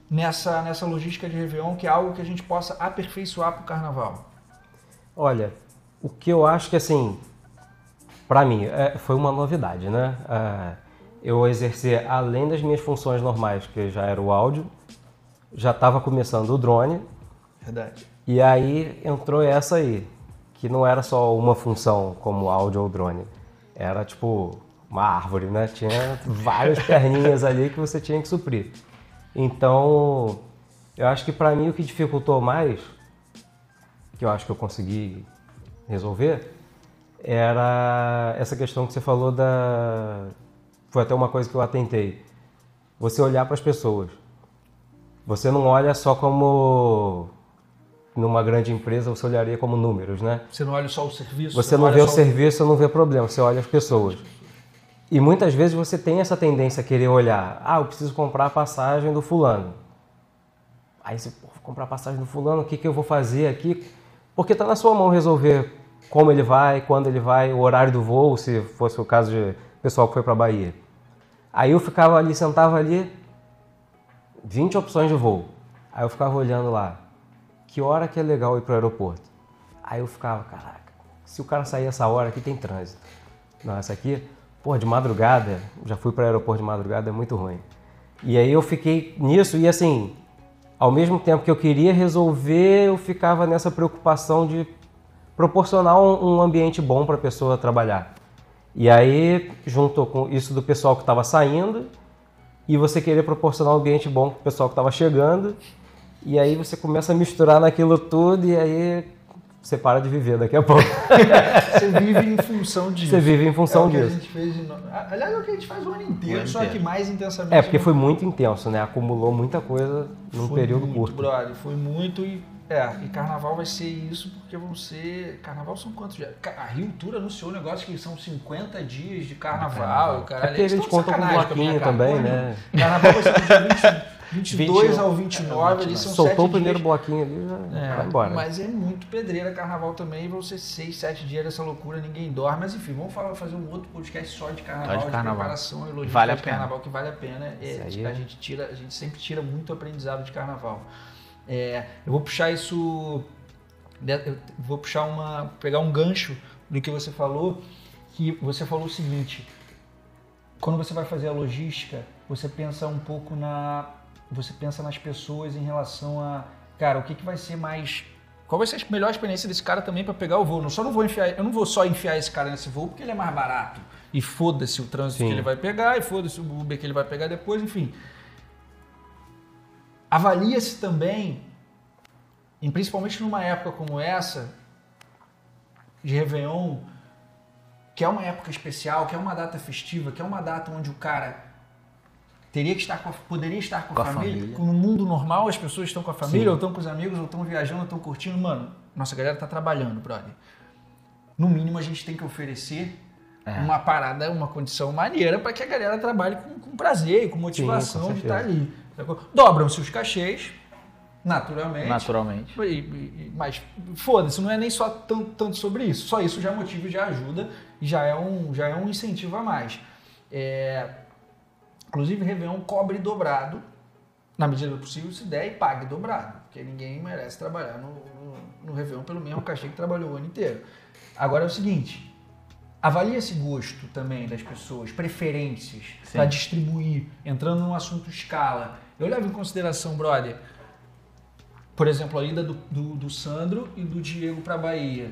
nessa, nessa logística de Réveillon, que é algo que a gente possa aperfeiçoar para o carnaval? Olha, o que eu acho que assim, para mim, é, foi uma novidade, né? É, eu exercer, além das minhas funções normais, que já era o áudio, já estava começando o drone. Verdade. E aí entrou essa aí, que não era só uma função como áudio ou drone. Era tipo uma árvore, né? Tinha várias perninhas ali que você tinha que suprir. Então, eu acho que para mim o que dificultou mais, que eu acho que eu consegui resolver, era essa questão que você falou da. Foi até uma coisa que eu atentei. Você olhar para as pessoas. Você não olha só como numa grande empresa você olharia como números, né? Você não olha só o serviço. Você não, vê o serviço, não vê problema, você olha as pessoas. E muitas vezes você tem essa tendência a querer olhar, ah, eu preciso comprar a passagem do fulano. Aí você, pô, vou comprar a passagem do fulano, o que, que eu vou fazer aqui? Porque está na sua mão resolver como ele vai, quando ele vai, o horário do voo, se fosse o caso de pessoal que foi para Bahia. Aí eu ficava ali, sentava ali, 20 opções de voo. Aí eu ficava olhando lá, que hora que é legal ir para o aeroporto? Aí eu ficava, caraca, se o cara sair essa hora aqui tem trânsito. Não, essa aqui, pô, de madrugada, já fui para o aeroporto de madrugada, é muito ruim. E aí eu fiquei nisso e assim, ao mesmo tempo que eu queria resolver, eu ficava nessa preocupação de proporcionar um, um ambiente bom para a pessoa trabalhar. E aí, junto com isso do pessoal que estava saindo, e você querer proporcionar um ambiente bom para o pessoal que estava chegando, e aí você começa a misturar naquilo tudo e aí você para de viver daqui a pouco. <laughs> você vive em função disso. Você vive em função é disso. a gente fez de... Aliás, é o que a gente faz o ano inteiro, o ano só inteiro. que mais intensamente. É, porque foi muito intenso, né? Acumulou muita coisa num foi período muito, curto. Brother, foi muito e. É, e carnaval vai ser isso, porque vão ser. Carnaval são quantos dias? A Rio Tour anunciou um negócio que são 50 dias de carnaval. carnaval. Cara, é porque eles contam com bloquinho também, né? Carnaval vai ser dia 20. 22 20, ao 29, ali são Soltou o primeiro dias. bloquinho ali já é, vai embora. Mas é muito pedreira carnaval também, vão ser 6, 7 dias dessa loucura, ninguém dorme. Mas enfim, vamos falar, fazer um outro podcast só de carnaval, só de, carnaval. de preparação e logística vale de carnaval, que vale a pena. É, a, é. gente tira, a gente sempre tira muito aprendizado de carnaval. É, eu vou puxar isso, eu vou puxar uma, pegar um gancho do que você falou, que você falou o seguinte, quando você vai fazer a logística, você pensa um pouco na você pensa nas pessoas em relação a, cara, o que, que vai ser mais. Qual vai ser a melhor experiência desse cara também para pegar o voo? Não só não vou enfiar, eu não vou só enfiar esse cara nesse voo porque ele é mais barato. E foda-se o trânsito Sim. que ele vai pegar, e foda-se o Uber que ele vai pegar depois, enfim. Avalia-se também, e principalmente numa época como essa, de Réveillon, que é uma época especial, que é uma data festiva, que é uma data onde o cara teria que estar com a, poderia estar com, com a, família. família. No mundo normal, as pessoas estão com a família, Sim. ou estão com os amigos, ou estão viajando, ou estão curtindo. Mano, nossa galera está trabalhando, brother. No mínimo, a gente tem que oferecer é. uma parada, uma condição maneira para que a galera trabalhe com, com prazer e com motivação Sim, com de estar ali. Dobram-se os cachês, naturalmente. Naturalmente. E, e, mas foda-se, não é nem só tanto, tanto, sobre isso. Só isso já motiva e já ajuda já é um, já é um incentivo a mais. É, Inclusive, Réveillon cobre dobrado, na medida do possível, se der e pague dobrado, porque ninguém merece trabalhar no, no, no Réveillon pelo mesmo cachê que trabalhou o ano inteiro. Agora é o seguinte, avalie esse gosto também das pessoas, preferências para distribuir, entrando no assunto escala. Eu levo em consideração, brother, por exemplo, a ida do, do, do Sandro e do Diego para Bahia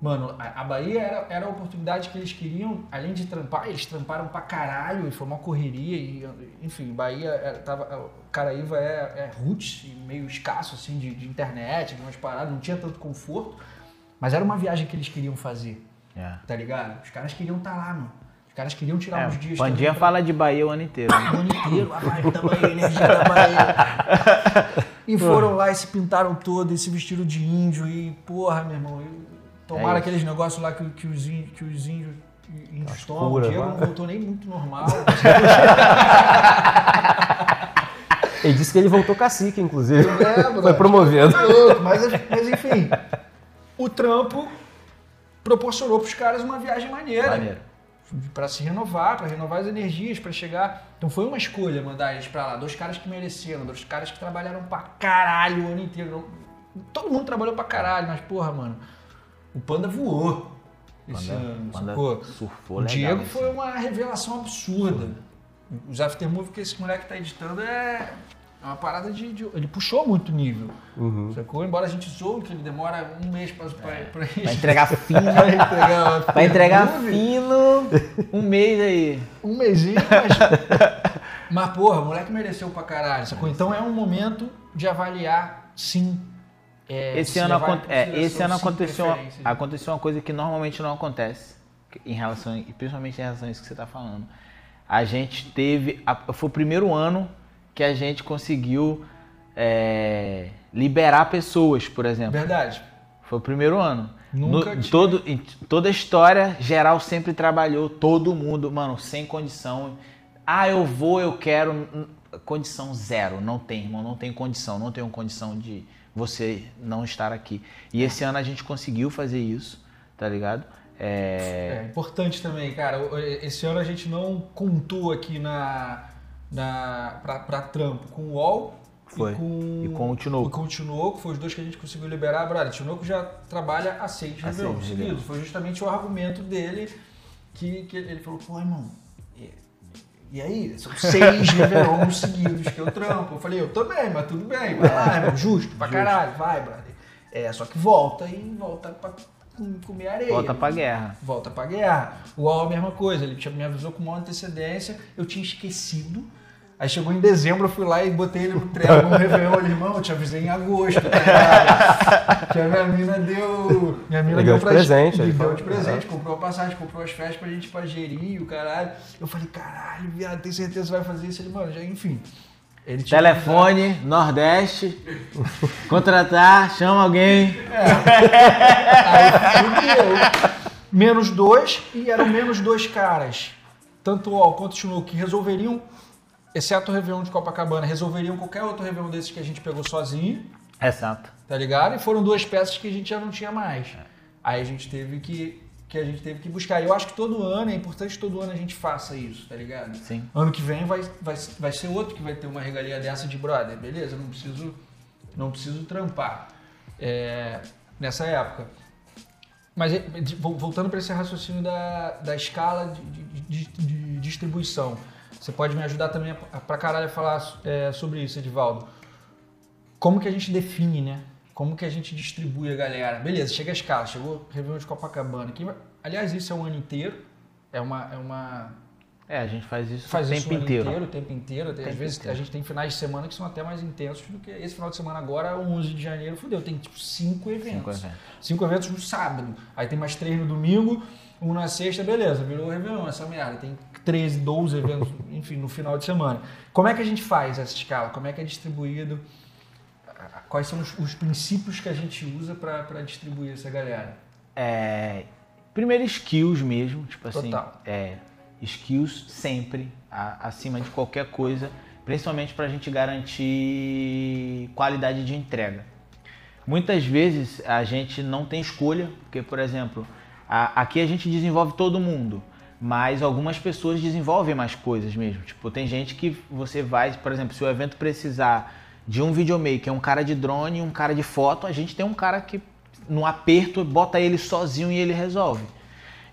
Mano, a, Bahia era, era a oportunidade que eles queriam, além de trampar, eles tramparam pra caralho e foi uma correria. E, enfim, Bahia era, tava, Caraíva é, é roots, meio escasso assim de, de, internet, de umas paradas, não tinha tanto conforto. Mas era uma viagem que eles queriam fazer. É. Tá ligado? Os caras queriam estar tá lá, mano. Os caras queriam tirar é, uns dias. Pandinha pra... fala de Bahia o ano inteiro. Né? <coughs> O ano inteiro, a vibe da Bahia, a energia da Bahia. E foram lá e se pintaram todo, e se vestiram de índio, e porra, meu irmão. Eu, Tomaram é aqueles negócios lá que, que, os índios, que os índios, índios tomam. O Diego não voltou nem muito normal. <laughs> ele disse que ele voltou cacique, inclusive. É, <laughs> Foi promovido. Mas, mas enfim, o trampo proporcionou para os caras uma viagem maneira. Maneiro. para se renovar, para renovar as energias, para chegar. Então foi uma escolha mandar eles para lá. Dois caras que mereceram, dois caras que trabalharam pra caralho o ano inteiro. Todo mundo trabalhou pra caralho, mas porra, mano, o Panda voou esse Panda- ano, Panda sacou? surfou o legal Diego foi uma revelação absurda. Os aftermovie que esse moleque tá editando é é uma parada de, de- Ele puxou muito nível. Uhum. Sacou? Embora a gente zoe que ele demora um mês pra, pra, pra, Pra <laughs> entregar fino. pra entregar, <laughs> Pra entregar fino um mês aí. um mesinho, mas. <laughs> mas, porra, o moleque mereceu pra caralho, sacou? Então é um momento de avaliar, sim. É, Esse se ano, é, esse ano aconteceu, preferências. aconteceu uma coisa que normalmente não acontece, em relação, e principalmente em relação a isso que você está falando. A gente teve. a- foi o primeiro ano que a gente conseguiu é, liberar pessoas, por exemplo. Verdade. Foi o primeiro ano. Nunca No- todo, em toda a história, geral sempre trabalhou, todo mundo, mano, sem condição. Ah, eu vou, eu quero. Condição zero. Não tem, irmão, não tem condição. Não tenho condição de você não estar aqui. E esse ano a gente conseguiu fazer isso, tá ligado? É, É importante também, cara. Esse ano a gente não contou aqui na, na pra, pra trampo com o UOL Foi. e com, E com o Tinoco. e com o Tinoco, foi os dois que a gente conseguiu liberar. Brother, o Tinoco já trabalha há seis Há Réveillon seis seguidos. Réveillon. Foi justamente o argumento dele que, que ele falou, pô, irmão, e aí? São seis Réveillon seguidos que eu trampo. Eu falei, eu também, mas tudo bem, vai lá, irmão, <laughs> justo, pra caralho, vai, brother. É, só que volta e volta pra comer areia. volta pra guerra. Volta pra guerra. O UOL a mesma coisa, ele tinha- me avisou com uma antecedência, eu tinha esquecido. Aí chegou em dezembro, eu fui lá e botei ele no trelo no Réveillon. Ele, irmão, eu te avisei em agosto, tá? Que a minha mina deu. Minha mina deu deu de pra presente, Ele ele deu de presente, comprou a passagem, comprou as festas pra gente pra gerir, o caralho. Eu falei, caralho, viado, tem certeza que vai fazer isso? Ele, mano, já, enfim. Telefone, Nordeste, contratar, chama alguém. Aí fudeu. Menos dois e eram menos dois caras. Tanto o quanto o Chinook que resolveriam, exceto o Réveillon de Copacabana, resolveriam qualquer outro Réveillon desses que a gente pegou sozinho, Exato. tá ligado? E foram duas peças que a gente já não tinha mais. Aí a gente teve que, que a gente teve que buscar. E eu acho que todo ano, é importante que todo ano a gente faça isso, tá ligado? Sim. Ano que vem vai, vai, vai ser outro que vai ter uma regalia dessa de brother, beleza? Não preciso, não preciso trampar é, nessa época. Mas é, voltando para esse raciocínio da, da escala de, de- de- de distribuição, você pode me ajudar também pra caralho a falar é, sobre isso, Edivaldo. Como que a gente define, né? Como que a gente distribui a galera? Beleza, chega a escala, chegou Réveillon de Copacabana. Vai- aliás, isso é um ano inteiro. É uma, é uma, É, a gente faz isso faz o isso tempo o ano inteiro. o tempo inteiro. Tem- Às Tempo vezes inteiro. a gente tem finais de semana que são até mais intensos do que esse final de semana agora, 11 de janeiro, fudeu. Tem tipo cinco eventos. Cinco eventos. Cinco eventos no sábado. Aí tem mais três no domingo, um na sexta, beleza, virou o Réveillon, essa merda. Tem 13, 12 eventos, <laughs> enfim, no final de semana. Como é que a gente faz essa escala? Como é que é distribuído? Quais são os, os princípios que a gente usa para distribuir essa galera? É, primeiro skills mesmo, tipo assim, Total. é, skills sempre a- acima de qualquer coisa, principalmente para a gente garantir qualidade de entrega. Muitas vezes a gente não tem escolha, porque, por exemplo, a- aqui a gente desenvolve todo mundo, mas algumas pessoas desenvolvem mais coisas mesmo. Tipo, tem gente que você vai, por exemplo, se o evento precisar de um videomaker, um cara de drone um cara de foto, a gente tem um cara que no aperto bota ele sozinho e ele resolve.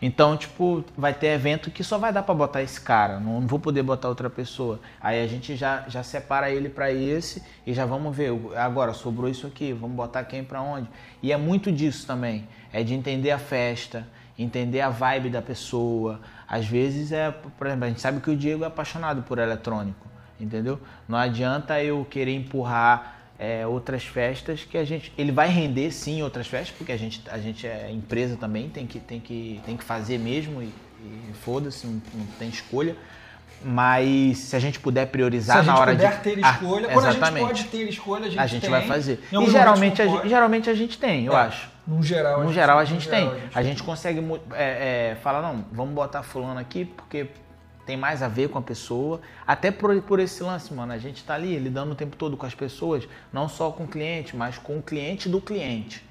Então, tipo, vai ter evento que só vai dar pra botar esse cara, não, não vou poder botar outra pessoa. Aí a gente já, já separa ele pra esse e já vamos ver. Agora, sobrou isso aqui, vamos botar quem pra onde? E é muito disso também, é de entender a festa, entender a vibe da pessoa. Às vezes é, por exemplo, a gente sabe que o Diego é apaixonado por eletrônico, entendeu? Não adianta eu querer empurrar é, outras festas que a gente. Ele vai render sim outras festas, porque a gente, a gente é empresa também, tem que, tem que, tem que fazer mesmo e, e foda-se, não, não tem escolha. Mas se a gente puder priorizar Se a gente na hora puder de. ter Ah, escolha, quando a gente pode ter escolha, a gente, a gente tem. vai fazer. E geralmente a, gente, geralmente a gente tem, eu É. acho. No geral, No geral a gente geral, tem. A gente consegue é, é, falar, não, vamos botar fulano aqui porque tem mais a ver com a pessoa. Até por, por esse lance, mano. A gente tá ali lidando o tempo todo com as pessoas, não só com o cliente, mas com o cliente do cliente.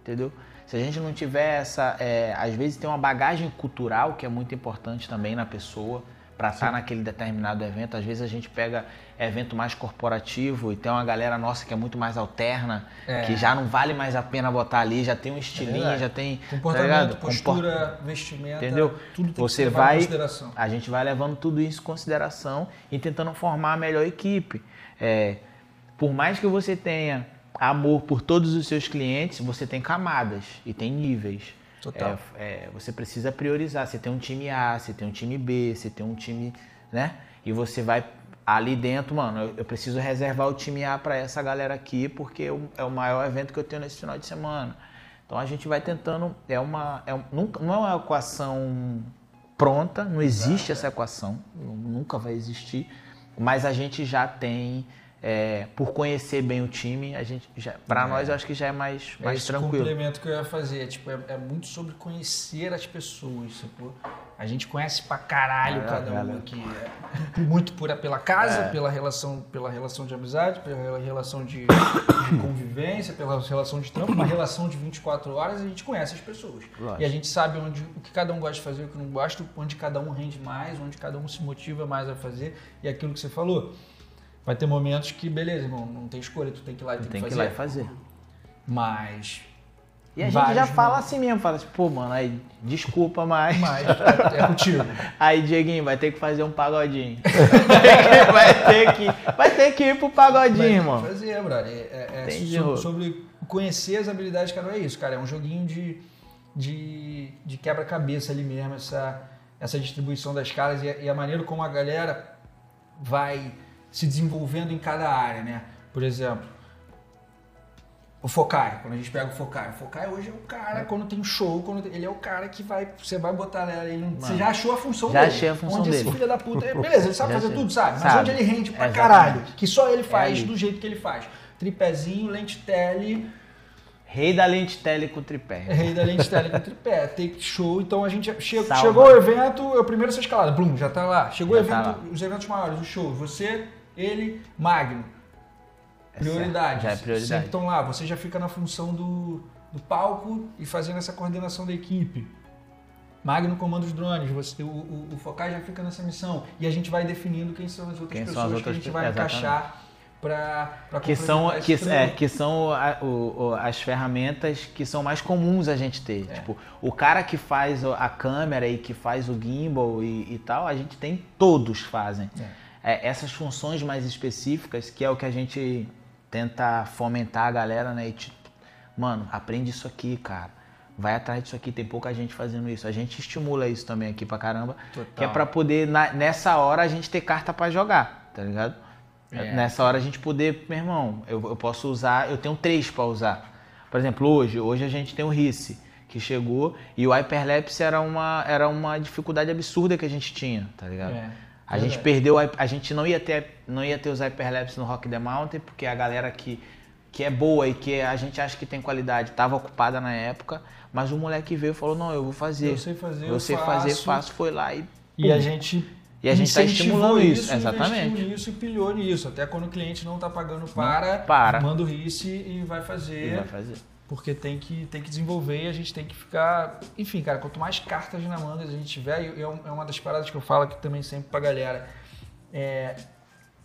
Entendeu? Se a gente não tiver essa. É, às vezes tem uma bagagem cultural que é muito importante também na pessoa para estar tá naquele determinado evento. Às vezes a gente pega evento mais corporativo e tem uma galera nossa que é muito mais alterna, é. que já não vale mais a pena botar ali, já tem um estilinho, é já tem tá comportamento, tá postura, Comport... vestimenta, entendeu? Tudo tem Você que vai, em consideração. A gente vai levando tudo isso em consideração e tentando formar a melhor equipe. É, por mais que você tenha amor por todos os seus clientes, você tem camadas e tem níveis. Total. É, é, você precisa priorizar. Você tem um time A, você tem um time B, você tem um time, né? E você vai ali dentro, mano, eu, preciso reservar o time A para essa galera aqui, porque é o maior evento que eu tenho nesse final de semana. Então a gente vai tentando, é uma, é, nunca, não é uma equação pronta, não existe essa equação, nunca vai existir, mas a gente já tem é, por conhecer bem o time, a gente para é. nós eu acho que já é mais, é mais esse tranquilo. complemento que eu ia fazer, tipo, é, é muito sobre conhecer as pessoas, sacou? A gente conhece pra caralho cada um aqui, é, muito por, pela casa, é. pela relação, pela relação de amizade, pela relação de, de convivência, pela relação de trampo, uma relação de 24 horas, a gente conhece as pessoas. Lógico. E a gente sabe onde o que cada um gosta de fazer, o que não gosta, onde cada um rende mais, onde cada um se motiva mais a fazer, e aquilo que você falou vai ter momentos que, beleza, irmão, não tem escolha, tu tem que ir lá e tem, tem que, que ir lá e fazer. Mas. E a gente já fala assim mesmo, fala assim, pô, mano, aí desculpa, mas. Mas <laughs> é, é contigo. aí, Dieguinho, vai ter que fazer um pagodinho. <laughs> vai, ter que, vai ter que ir pro pagodinho, vai irmão. fazer, brother. É, é, sobre, sobre, conhecer as habilidades um é isso, cara. É um joguinho de, de, de quebra-cabeça ali mesmo, essa, essa distribuição das caras e e a maneira como a galera vai se desenvolvendo em cada área, né? Por exemplo, o Focai, quando a gente pega o Focai, o Focai hoje é o cara, quando tem show, quando tem, ele é o cara que vai, você vai botar ele, Mano, você já achou a função já dele. Já achei a função onde dele. esse filho da puta, é, <laughs> beleza, ele sabe já fazer tudo, sabe? Mas onde ele rende pra Exatamente. caralho, que só ele faz é do jeito que ele faz. Tripézinho, lente tele, Rei da lente tele com tripé. Rei da lente tele com tripé. Take show. Então a gente che chegou o evento, é o primeiro ser escalado. Blum, já tá lá. Chegou o evento, tá os eventos maiores, os shows. Você ele, Magno. Prioridade. Já é prioridade. Sempre estão lá. Você já fica na função do, do palco e fazendo essa coordenação da equipe. Magno comanda os drones, você, o, o, o Focai já fica nessa missão. E a gente vai definindo quem são as outras quem pessoas outras que a gente vai encaixar para que são que, é, que são a, o, as ferramentas que são mais comuns a gente ter é. tipo o cara que faz a câmera e que faz o gimbal e, e tal a gente tem todos fazem é é, essas funções mais específicas, que é o que a gente tenta fomentar a galera, né? E tipo, mano, aprende isso aqui, cara. Vai atrás disso aqui, tem pouca gente fazendo isso. A gente estimula isso também aqui pra caramba. Total. Que é pra poder, na, nessa hora, a gente ter carta para jogar, tá ligado? É. Nessa hora a gente poder, meu irmão, eu, eu posso usar, eu tenho três para usar. Por exemplo, hoje, hoje a gente tem o RICE, que chegou, e o Hyperlapse era uma, era uma dificuldade absurda que a gente tinha, tá ligado? É. A é gente perdeu, a gente não ia ter, não ia ter os hyperlapse no Rock the Mountain, porque a galera que, que é boa e que a gente acha que tem qualidade estava ocupada na época, mas o moleque veio e falou: "Não, eu vou fazer. Eu sei fazer, eu, sei faço. fazer, faço". Foi lá e e a gente e a gente está estimulando isso, isso exatamente. nisso e pilhou nisso. Até quando o cliente não está pagando para, para, manda o RICE e vai fazer. E vai fazer porque tem que, tem que desenvolver e a gente tem que ficar. Enfim, cara, quanto mais cartas na manga a gente tiver, e é, é uma das paradas que eu falo aqui também sempre pra galera. É,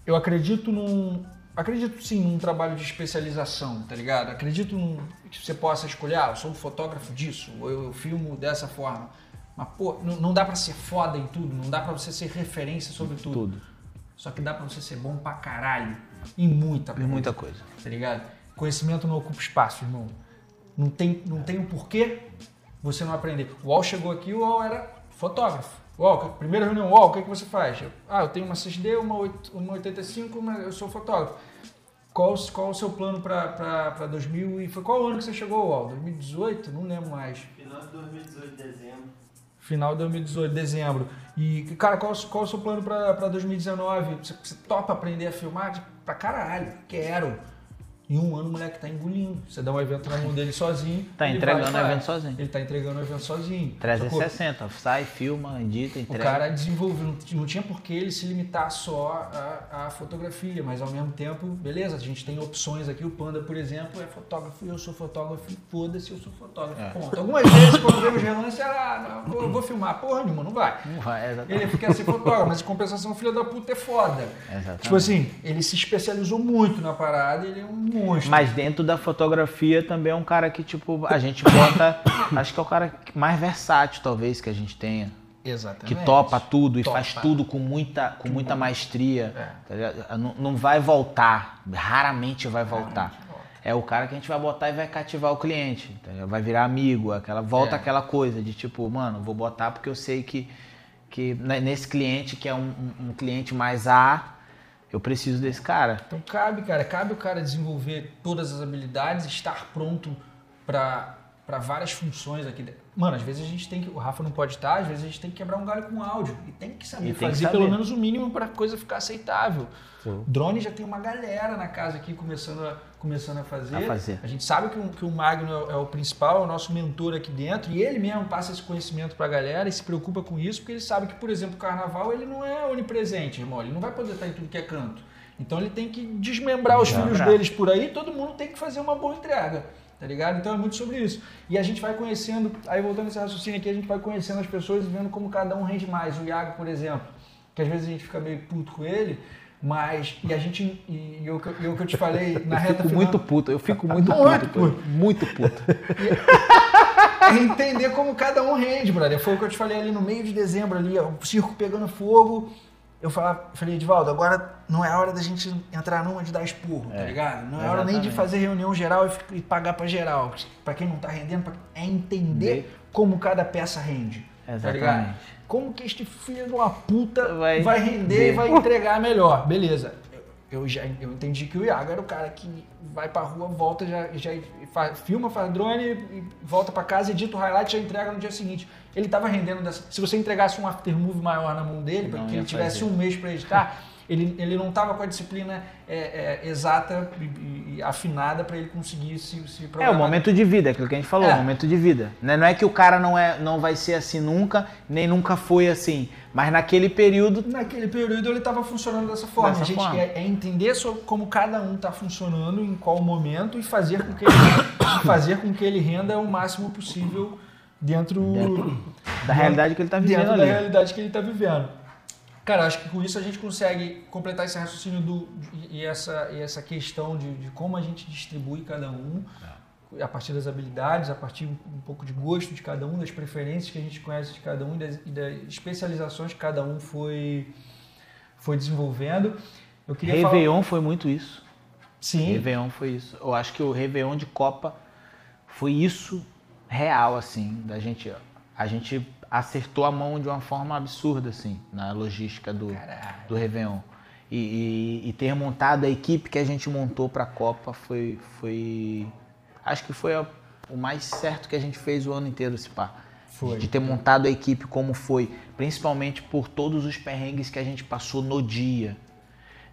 eu acredito num. Acredito sim num trabalho de especialização, tá ligado? Acredito num, que você possa escolher, ah, eu sou um fotógrafo disso, ou eu, eu filmo dessa forma. Mas, pô, não, não dá para ser foda em tudo, não dá para você ser referência sobre tudo. tudo. Só que dá para você ser bom pra caralho em muita coisa. Em muita coisa. Tá ligado? Conhecimento não ocupa espaço, irmão. Não tem, não tem um porquê você não aprender. O UOL chegou aqui, o UOL era fotógrafo. UOL, primeira reunião, UOL, o que, é que você faz? Eu, ah, eu tenho uma 6D, uma, 8, uma 85, mas eu sou fotógrafo. Qual, qual o seu plano para 2000 e foi qual ano que você chegou, UOL? 2018? Não lembro mais. Final de 2018, dezembro. Final de 2018, dezembro. E, cara, qual, qual o seu plano para 2019? Você, você topa aprender a filmar? Pra caralho, quero Em um ano o moleque tá engolindo. Você dá um evento na mão dele sozinho. Tá entregando vai o evento sozinho. Ele tá entregando o evento sozinho. Sacou? 360, sai, filma, edita, O entrega. cara desenvolveu, não tinha por que ele se limitar só à, à fotografia, mas ao mesmo tempo, beleza, a gente tem opções aqui. O Panda, por exemplo, é fotógrafo, eu sou fotógrafo, foda-se, eu sou fotógrafo. É. Ponto. Algumas vezes, quando vemos relances, não, pô, eu vou filmar, porra nenhuma, não vai. Não vai, exatamente. Ele quer ser fotógrafo, mas em compensação, o filho da puta é foda. Exatamente. Tipo assim, ele se especializou muito na parada, ele é um monstro. Mas dentro da fotografia também é um cara que, tipo, a gente bota. <coughs> acho que é o cara mais versátil, talvez, que a gente tenha. Exatamente. Que topa tudo e Topa. faz tudo com muita, com muita maestria. É. tá? Não, não vai voltar. Raramente vai voltar. É o cara que a gente vai botar e vai cativar o cliente. tá? Vai virar amigo. Aquela, volta É. aquela coisa de tipo, mano, vou botar porque eu sei que, que né, nesse cliente, que é um, um- um cliente mais A, eu preciso desse cara. Então cabe, cara, cabe o cara desenvolver todas as habilidades, estar pronto para para várias funções aqui. Mano, às vezes a gente tem que, o Rafa não pode estar, às vezes a gente tem que quebrar um galho com áudio e tem que saber tem que fazer saber. pelo menos o mínimo para a coisa ficar aceitável. Sim. Drone já tem uma galera na casa aqui começando a, começando a fazer. A fazer. A gente sabe que o, que o Magno é, o- é o principal, é o nosso mentor aqui dentro, e ele mesmo passa esse conhecimento pra galera e se preocupa com isso, porque ele sabe que, por exemplo, o carnaval ele não é onipresente, irmão. Ele não vai poder estar em tudo que é canto. Então ele tem que desmembrar os filhos deles por aí, todo mundo tem que fazer uma boa entrega. Tá ligado? Então é muito sobre isso. E a gente vai conhecendo, aí voltando esse raciocínio aqui, a gente vai conhecendo as pessoas e vendo como cada um rende mais. O Iago, por exemplo, que às vezes a gente fica meio puto com ele, mas. E a gente. E, e o eu- e o que eu te falei <laughs> na reta Fico final. muito puto, eu fico muito, Muito puto, pô. Muito puto. <laughs> é entender como cada um rende, brother. Foi o que eu te falei ali no meio de dezembro, ali, ó, o circo pegando fogo. Eu falava, falei, Edivaldo, agora não é hora da gente entrar numa de dar esporro, tá É, ligado? Não é hora nem de exatamente. fazer reunião geral e e pagar pra geral. Pra quem não tá rendendo, pra- é entender como cada peça rende. Tá ligado? Como que este filho de uma puta Vai vai, render e vai entregar melhor. Beleza. Eu, eu já eu entendi que o Iago era o cara que vai pra rua, volta, já, já fa- filma, faz drone, e volta pra casa, edita o highlight e já entrega no dia seguinte. Ele tava rendendo dessa. Se você entregasse um aftermove maior na mão dele, para que ele tivesse fazer. um mês pra editar, ele, ele não tava com a disciplina é, é, exata e, e- afinada pra ele conseguir se, se É o programar. momento de vida, aquilo que a gente falou, É. o momento de vida. Né? Não é que o cara não, é, não vai ser assim nunca, nem nunca foi assim. Mas naquele período Naquele período ele estava funcionando dessa forma. Dessa a gente forma. É, é entender sobre como cada um está funcionando, em qual momento e fazer com que ele, <coughs> fazer com que ele renda o máximo possível dentro, <coughs> da realidade que ele tá vivendo dentro ali. da realidade que ele está vivendo. Cara, acho que com isso a gente consegue completar esse raciocínio do, e, essa, e essa questão de, de como a gente distribui cada um, a partir das habilidades, a partir um, um pouco de gosto de cada um, das preferências que a gente conhece de cada um e das, e das especializações que cada um foi, foi desenvolvendo. Eu queria falar... Réveillon foi muito isso. Sim, Réveillon foi isso. Eu acho que o Réveillon de Copa foi isso real, assim, da gente. A gente acertou a mão de uma forma absurda, assim, na logística do, do Réveillon. E, e- e ter montado a equipe que a gente montou para a Copa foi, foi. Acho que foi a- o mais certo que a gente fez o ano inteiro, se pá. Foi. De ter montado a equipe como foi, principalmente por todos os perrengues que a gente passou no dia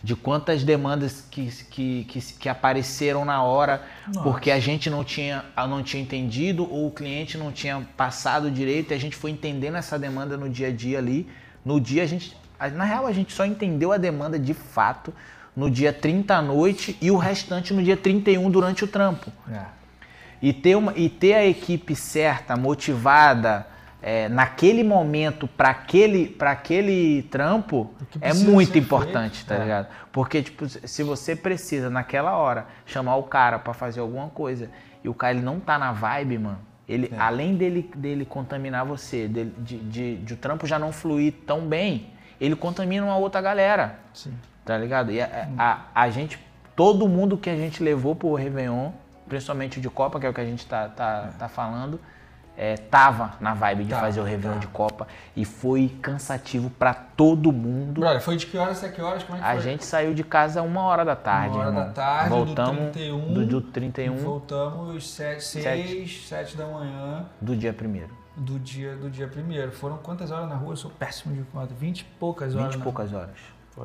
de quantas demandas que, que, que, que apareceram na hora Nossa. porque a gente não tinha, não tinha entendido ou o cliente não tinha passado direito e a gente foi entendendo essa demanda no dia a dia ali. No dia a gente, na real a gente só entendeu a demanda de fato no dia 30 à noite e o restante no dia 31 durante o trampo. É. E ter, uma, e ter a equipe certa, motivada, é, naquele momento, para aquele, pra aquele trampo, é muito importante, feito, tá é. ligado? Porque, tipo, se você precisa, naquela hora, chamar o cara para fazer alguma coisa e o cara ele não tá na vibe, mano, ele, É. além dele, dele contaminar você, dele- de, de, de o trampo já não fluir tão bem, ele contamina uma outra galera Sim. tá ligado? E a, a, a gente, todo mundo que a gente levou pro Réveillon, principalmente o de Copa, que é o que a gente tá, tá, tá falando, é, tava na vibe de Tá, fazer o Réveillon tá. de Copa e foi cansativo pra todo mundo. Brother, foi de que horas até que horas? Como é que A foi? gente saiu de casa uma hora da tarde, Uma hora irmão. da tarde, do Voltamos 31, do, do 31 Voltamos 7, Sete. 6, 7 da manhã do dia primeiro. do dia, do dia primeiro. Foram quantas horas na rua? Eu sou péssimo de conta. 20 e poucas horas. 20 e poucas horas.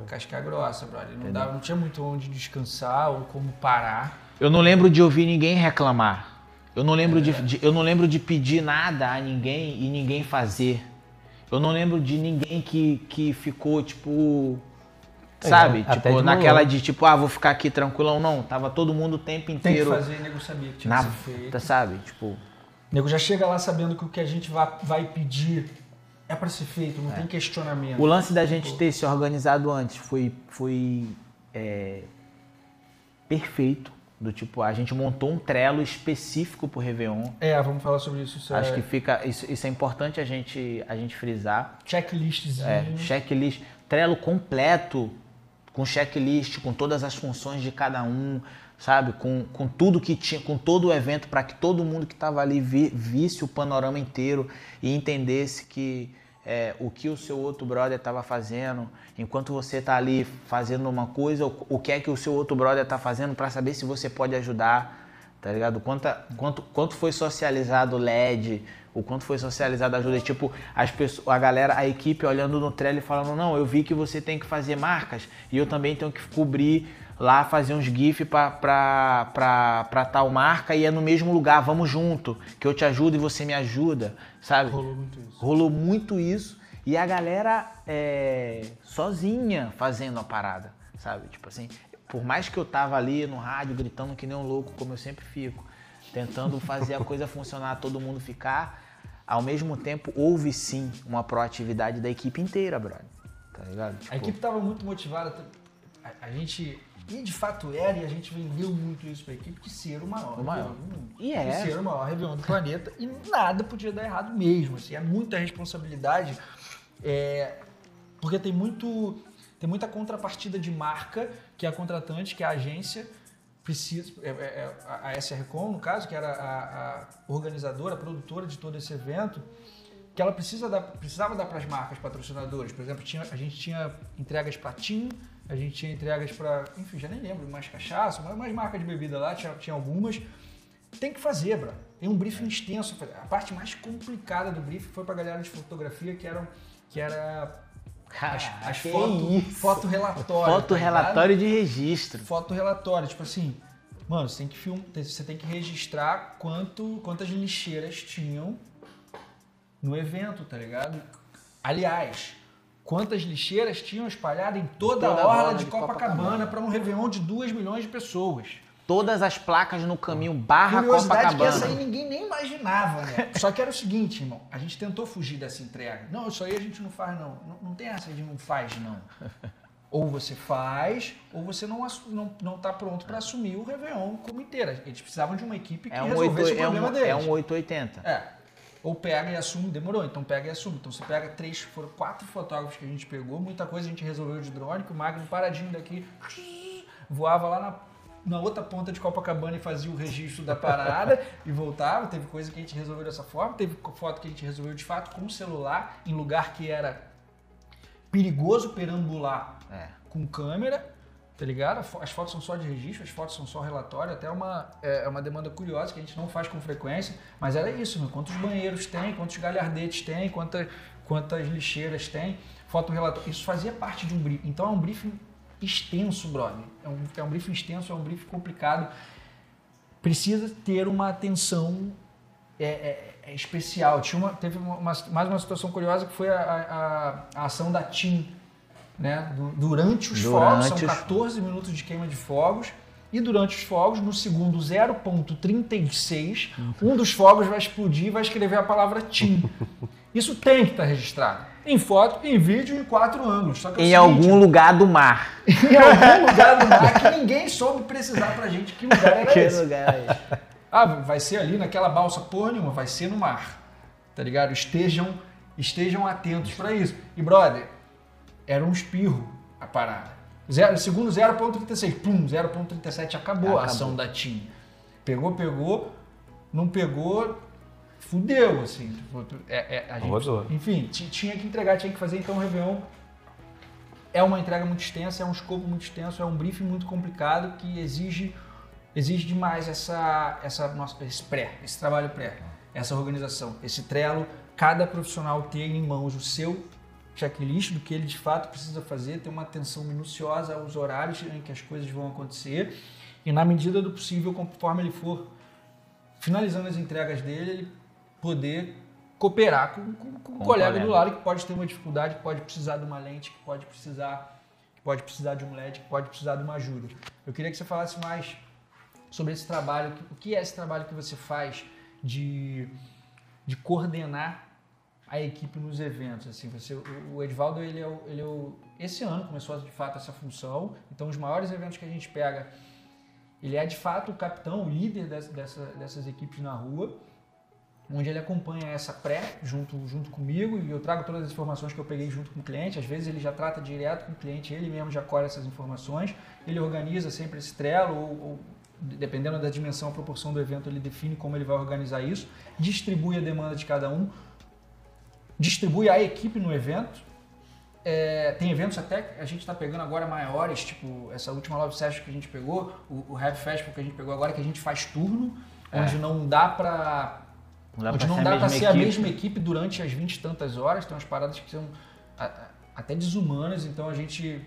casca grossa, brother. Não, dava, não tinha muito onde descansar ou como parar. Eu não lembro de ouvir ninguém reclamar. Eu não lembro, de, de- eu não lembro de pedir nada a ninguém e ninguém fazer. Eu não lembro de ninguém que, que ficou, tipo. É, Sabe? tipo, naquela de tipo, ah, vou ficar aqui tranquilão. Não, tava todo mundo o tempo Tem inteiro que fazer, nego sabia que tinha na que ser feito. sabe? Tipo, Nego já chega lá sabendo que o que a gente vai, vai pedir é pra ser feito, não tem questionamento. o lance da gente ter se organizado antes foi, foi é, perfeito. Do tipo, a gente montou um trelo específico pro Réveillon. É, vamos falar sobre isso. isso Acho é que fica. Isso, isso é importante a gente, a gente frisar. checklistzinho. É, checklist, Trello completo, com checklist, com todas as funções de cada um, sabe? Com, com tudo que tinha, com todo o evento, para que todo mundo que estava ali vi- visse o panorama inteiro e entendesse que é, o que o seu outro brother estava fazendo, enquanto você está ali fazendo uma coisa, o, o que é que o seu outro brother está fazendo para saber se você pode ajudar tá ligado? Quanta, quanto, quanto foi socializado o LED, o quanto foi socializado a ajuda. Tipo, as pessoas, a galera, a equipe olhando no trailer e falando, não, eu vi que você tem que fazer marcas e eu também tenho que cobrir lá, fazer uns GIF pra tal marca e é no mesmo lugar, vamos junto, que eu te ajudo e você me ajuda, sabe? Rolou muito isso. Rolou muito isso e a galera é, sozinha fazendo a parada, sabe? Tipo assim, por mais que eu tava ali no rádio gritando que nem um louco, como eu sempre fico, tentando fazer a coisa funcionar, <laughs> todo mundo ficar, ao mesmo tempo houve sim uma proatividade da equipe inteira, brother. Tá ligado? A Tipo, equipe estava muito motivada. A, a gente, e de fato era, e a gente vendeu muito isso para a equipe, de ser o maior. O maior. Do mundo. E é. De ser o maior Réveillon do planeta. E nada podia dar errado mesmo. Assim, é muita responsabilidade. é, porque tem muito. Tem muita contrapartida de marca que a contratante, que é a agência, precisa. é- é- é a SRCom, no caso, que era a, a organizadora, a produtora de todo esse evento, que ela precisa dar, precisava dar para as marcas patrocinadoras. Por exemplo, tinha- a gente tinha entregas para TIM, a gente tinha entregas para, enfim, já nem lembro, mais cachaça, mais, mais marca de bebida lá, tinha, tinha algumas. Tem que fazer, bro. Tem um briefing extenso. A parte mais complicada do briefing foi para a galera de fotografia, que eram que era as, as que foto, foto relatório. foto tá relatório de registro. foto relatório, tipo assim, mano, você tem que film, você tem que registrar quanto, quantas lixeiras tinham no evento, tá ligado? Aliás, quantas lixeiras tinham espalhado em toda, Toda a orla de de Copacabana Copacabana. para um Réveillon de 2 milhões de pessoas. Todas as placas no caminho barra Curiosidade que essa aí Copacabana. ninguém nem imaginava, né? <laughs> Só que era o seguinte, irmão, a gente tentou fugir dessa entrega. Não, isso aí a gente não faz, não. Não, não tem essa de não faz, não. <laughs> Ou você faz, ou você não, assu- não, não tá pronto para assumir o Réveillon como inteira. Eles precisavam de uma equipe que É um, resolvesse 8, o é, problema um, deles. é um 880. É. Ou pega e assume, demorou, então pega e assume. Então você pega três, foram quatro fotógrafos que a gente pegou, muita coisa a gente resolveu de drone, que o Magno paradinho daqui voava lá na, na outra ponta de Copacabana e fazia o registro da parada e voltava. Teve coisa que a gente resolveu dessa forma, teve foto que a gente resolveu de fato com o celular, em lugar que era perigoso perambular É. com câmera, tá ligado? As fotos são só de registro, as fotos são só relatório, até uma, é é uma demanda curiosa que a gente não faz com frequência, mas era isso, meu. quantos banheiros tem, quantos galhardetes tem, quantas, quantas lixeiras tem, foto relatório, isso fazia parte de um briefing, então é um briefing extenso, brother, é um, é um briefing extenso, é um briefing complicado, precisa ter uma atenção é, é- é especial. Tinha uma, teve uma- mais uma situação curiosa que foi a, a- a ação da TIM, né? Du- Durante os Durante fogos, são os- 14 minutos de queima de fogos. E durante os fogos, no segundo 0.36, um dos fogos vai explodir e vai escrever a palavra TIM. <laughs> Isso tem que estar registrado. Em foto, em vídeo, em quatro ângulos. Que é Em seguinte, algum lugar do mar. <laughs> em algum lugar do mar que ninguém soube precisar pra gente que lugar era esse. lugar é Ah, vai ser ali naquela balsa porra nenhuma, vai ser no mar. Tá ligado? Estejam, estejam atentos pra isso. E, brother, era um espirro a parada. Zero, segundo 0.36, pum, 0.37, acabou, a Acabou. ação da TIM. Pegou, pegou, não pegou, fudeu, assim. Tipo, é- é, a gente- enfim, ti- tinha que entregar, tinha que fazer, então o Réveillon é uma entrega muito extensa, é um escopo muito extenso, é um briefing muito complicado que exige exige demais essa, essa nossa, esse pré, esse trabalho pré, essa organização, esse trelo, cada profissional ter em mãos o seu checklist do que ele de fato precisa fazer, ter uma atenção minuciosa aos horários em que as coisas vão acontecer e na medida do possível, conforme ele for finalizando as entregas dele, ele poder cooperar com, com, com, com o colega, colega do lado que pode ter uma dificuldade, que pode precisar de uma lente, que pode precisar, que pode precisar de um LED, que pode precisar de uma ajuda. Eu queria que você falasse mais sobre esse trabalho, o que é esse trabalho que você faz de, de coordenar a equipe nos eventos. Assim, você, o Edvaldo, ele é, o, ele é o, esse ano começou de fato essa função. Então, os maiores eventos que a gente pega, ele é de fato o capitão, o líder dessa, dessa, dessas equipes na rua, onde ele acompanha essa pré junto, junto comigo e eu trago todas as informações que eu peguei junto com o cliente. Às vezes ele já trata direto com o cliente, ele mesmo já colhe essas informações. Ele organiza sempre esse trelo ou, ou dependendo da dimensão, a proporção do evento, ele define como ele vai organizar isso, distribui a demanda de cada um distribui a equipe no evento. É, tem eventos até a gente está pegando agora maiores, tipo essa última Love Session que a gente pegou, o, o Heavy Festival que a gente pegou agora, que a gente faz turno, é. onde não dá para onde não dá para ser, ser a mesma equipe durante as 20 e tantas horas, tem umas paradas que são até desumanas, então a gente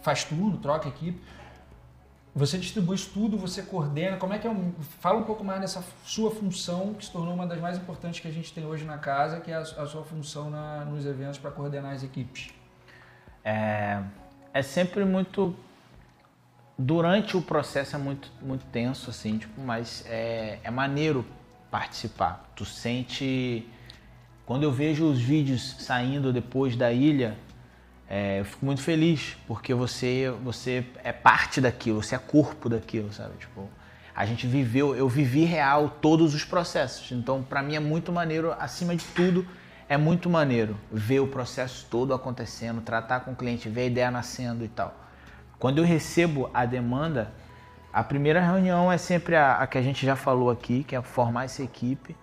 faz turno, troca equipe. Você distribui isso tudo, você coordena. Como é que é um. Fala um pouco mais dessa sua função, que se tornou uma das mais importantes que a gente tem hoje na casa, que é a, sua função na, nos eventos para coordenar as equipes. É, é sempre muito. Durante o processo é muito, muito tenso, assim, tipo, mas é, é maneiro participar. Tu sente. Quando eu vejo os vídeos saindo depois da ilha, é, eu fico muito feliz porque você você é parte daquilo, você é corpo daquilo, sabe? Tipo, a gente viveu, eu vivi real todos os processos. Então, para mim é muito maneiro, acima de tudo, é muito maneiro ver o processo todo acontecendo, tratar com o cliente, ver a ideia nascendo e tal. Quando eu recebo a demanda, a primeira reunião é sempre a, a que a gente já falou aqui, que é formar essa equipe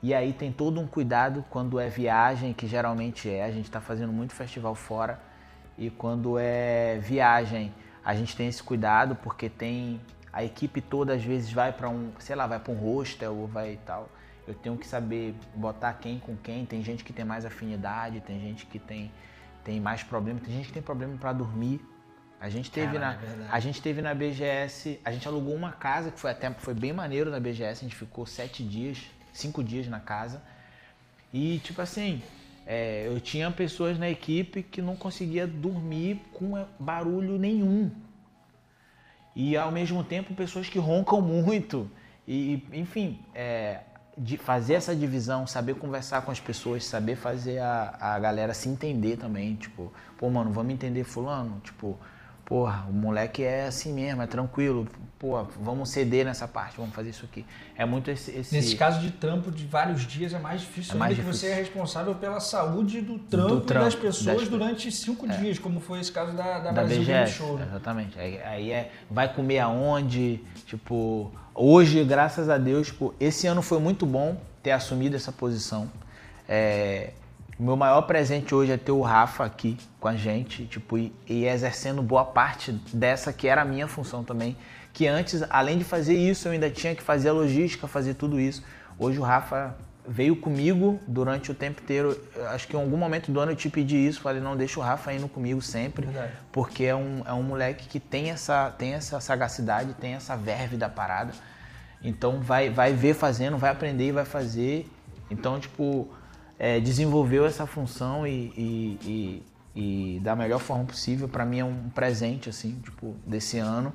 e aí tem todo um cuidado quando é viagem, que geralmente é, a gente está fazendo muito festival fora. E quando é viagem, a gente tem esse cuidado porque tem a equipe toda às vezes vai para um, sei lá, vai para um hostel ou vai e tal. Eu tenho que saber botar quem com quem. Tem gente que tem mais afinidade, tem gente que tem, tem mais problema, tem gente que tem problema para dormir. A gente teve na é a gente teve na BGS, a gente alugou uma casa que foi até foi bem maneiro na BGS, a gente ficou sete dias cinco dias na casa. E, tipo assim, é, eu tinha pessoas na equipe que não conseguia dormir com barulho nenhum. E, ao mesmo tempo, pessoas que roncam muito. E, enfim, é, fazer essa divisão, saber conversar com as pessoas, saber fazer a, a galera se entender também. Tipo, pô, mano, vamos entender fulano? Tipo, porra, o moleque é assim mesmo, é tranquilo, pô, vamos ceder nessa parte, vamos fazer isso aqui. É muito esse. esse... Nesse caso de trampo de vários dias é mais difícil, é mais difícil. que você é responsável pela saúde do trampo, do trampo das pessoas das... durante cinco é. dias, como foi esse caso da, da, da Brasil BGS, Show. Né? Exatamente. Aí, aí, é, vai comer aonde? Tipo, hoje, graças a Deus, tipo, esse ano foi muito bom ter assumido essa posição. É, o meu maior presente hoje é ter o Rafa aqui com a gente, tipo, e, e, exercendo boa parte dessa que era a minha função também. Que antes, além de fazer isso, eu ainda tinha que fazer a logística, fazer tudo isso. Hoje o Rafa veio comigo durante o tempo inteiro. Acho que em algum momento do ano eu te pedi isso, falei, não, deixa o Rafa indo comigo sempre. Verdade. Porque é um, é um moleque que tem essa, tem essa sagacidade, tem essa verve da parada. Então vai, vai ver fazendo, vai aprender e vai fazer. Então, tipo, é, desenvolveu essa função e, e, e, e da melhor forma possível. Para mim é um presente assim, tipo, desse ano.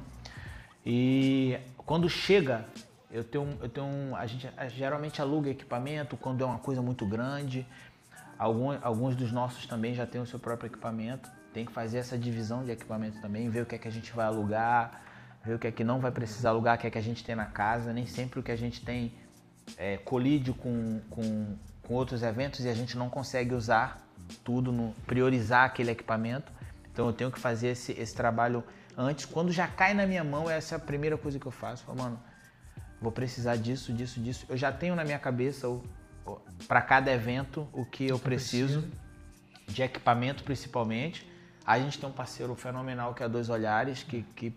E quando chega, eu tenho, eu tenho a gente geralmente aluga equipamento quando é uma coisa muito grande. Alguns, alguns dos nossos também já têm o seu próprio equipamento. Tem que fazer essa divisão de equipamento também, ver o que é que a gente vai alugar, ver o que é que não vai precisar alugar, o que é que a gente tem na casa. Nem sempre o que a gente tem é, colide com, com com outros eventos e a gente não consegue usar tudo, no, priorizar aquele equipamento. Então eu tenho que fazer esse, esse trabalho antes. Quando já cai na minha mão, essa é a primeira coisa que eu faço. Falo, mano, vou precisar disso, disso, disso. Eu já tenho na minha cabeça para cada evento o que eu preciso, de equipamento principalmente. A gente tem um parceiro fenomenal que é Dois Olhares, que, que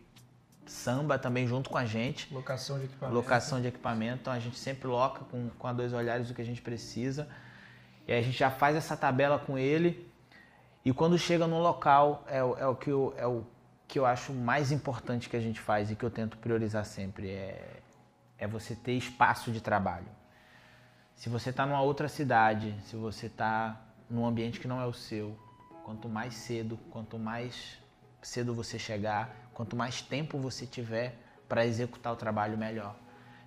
samba também junto com a gente. Locação de equipamento. Locação de equipamento. Então a gente sempre loca com, com a dois olhares o que a gente precisa. E aí a gente já faz essa tabela com ele. E quando chega no local, é, o- é o que eu, é o que eu acho mais importante que a gente faz e que eu tento priorizar sempre. É, é você ter espaço de trabalho. Se você está numa outra cidade, se você está num ambiente que não é o seu, quanto mais cedo, quanto mais cedo você chegar, quanto mais tempo você tiver para executar o trabalho, melhor.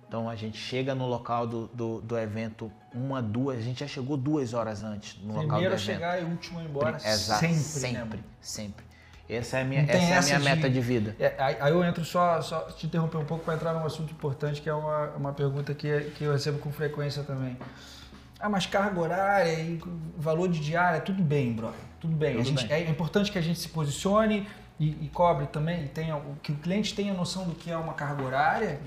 Então a gente chega no local do, do, do evento uma, duas, a gente já chegou duas horas antes no local do Primeiro a evento. chegar e último a ir embora. Exato, sempre, sempre, né, sempre. Essa é a minha, essa é a minha de- meta de vida. É, aí, eu entro só, só te interromper um pouco para entrar num assunto importante, que é uma, uma pergunta que, que eu recebo com frequência também. Ah, mas carga horária e valor de diária, tudo bem, brother. Tudo bem. Tudo gente, bem. É importante que a gente se posicione e, e cobre também, e tenha, o- que o cliente tenha noção do que é uma carga horária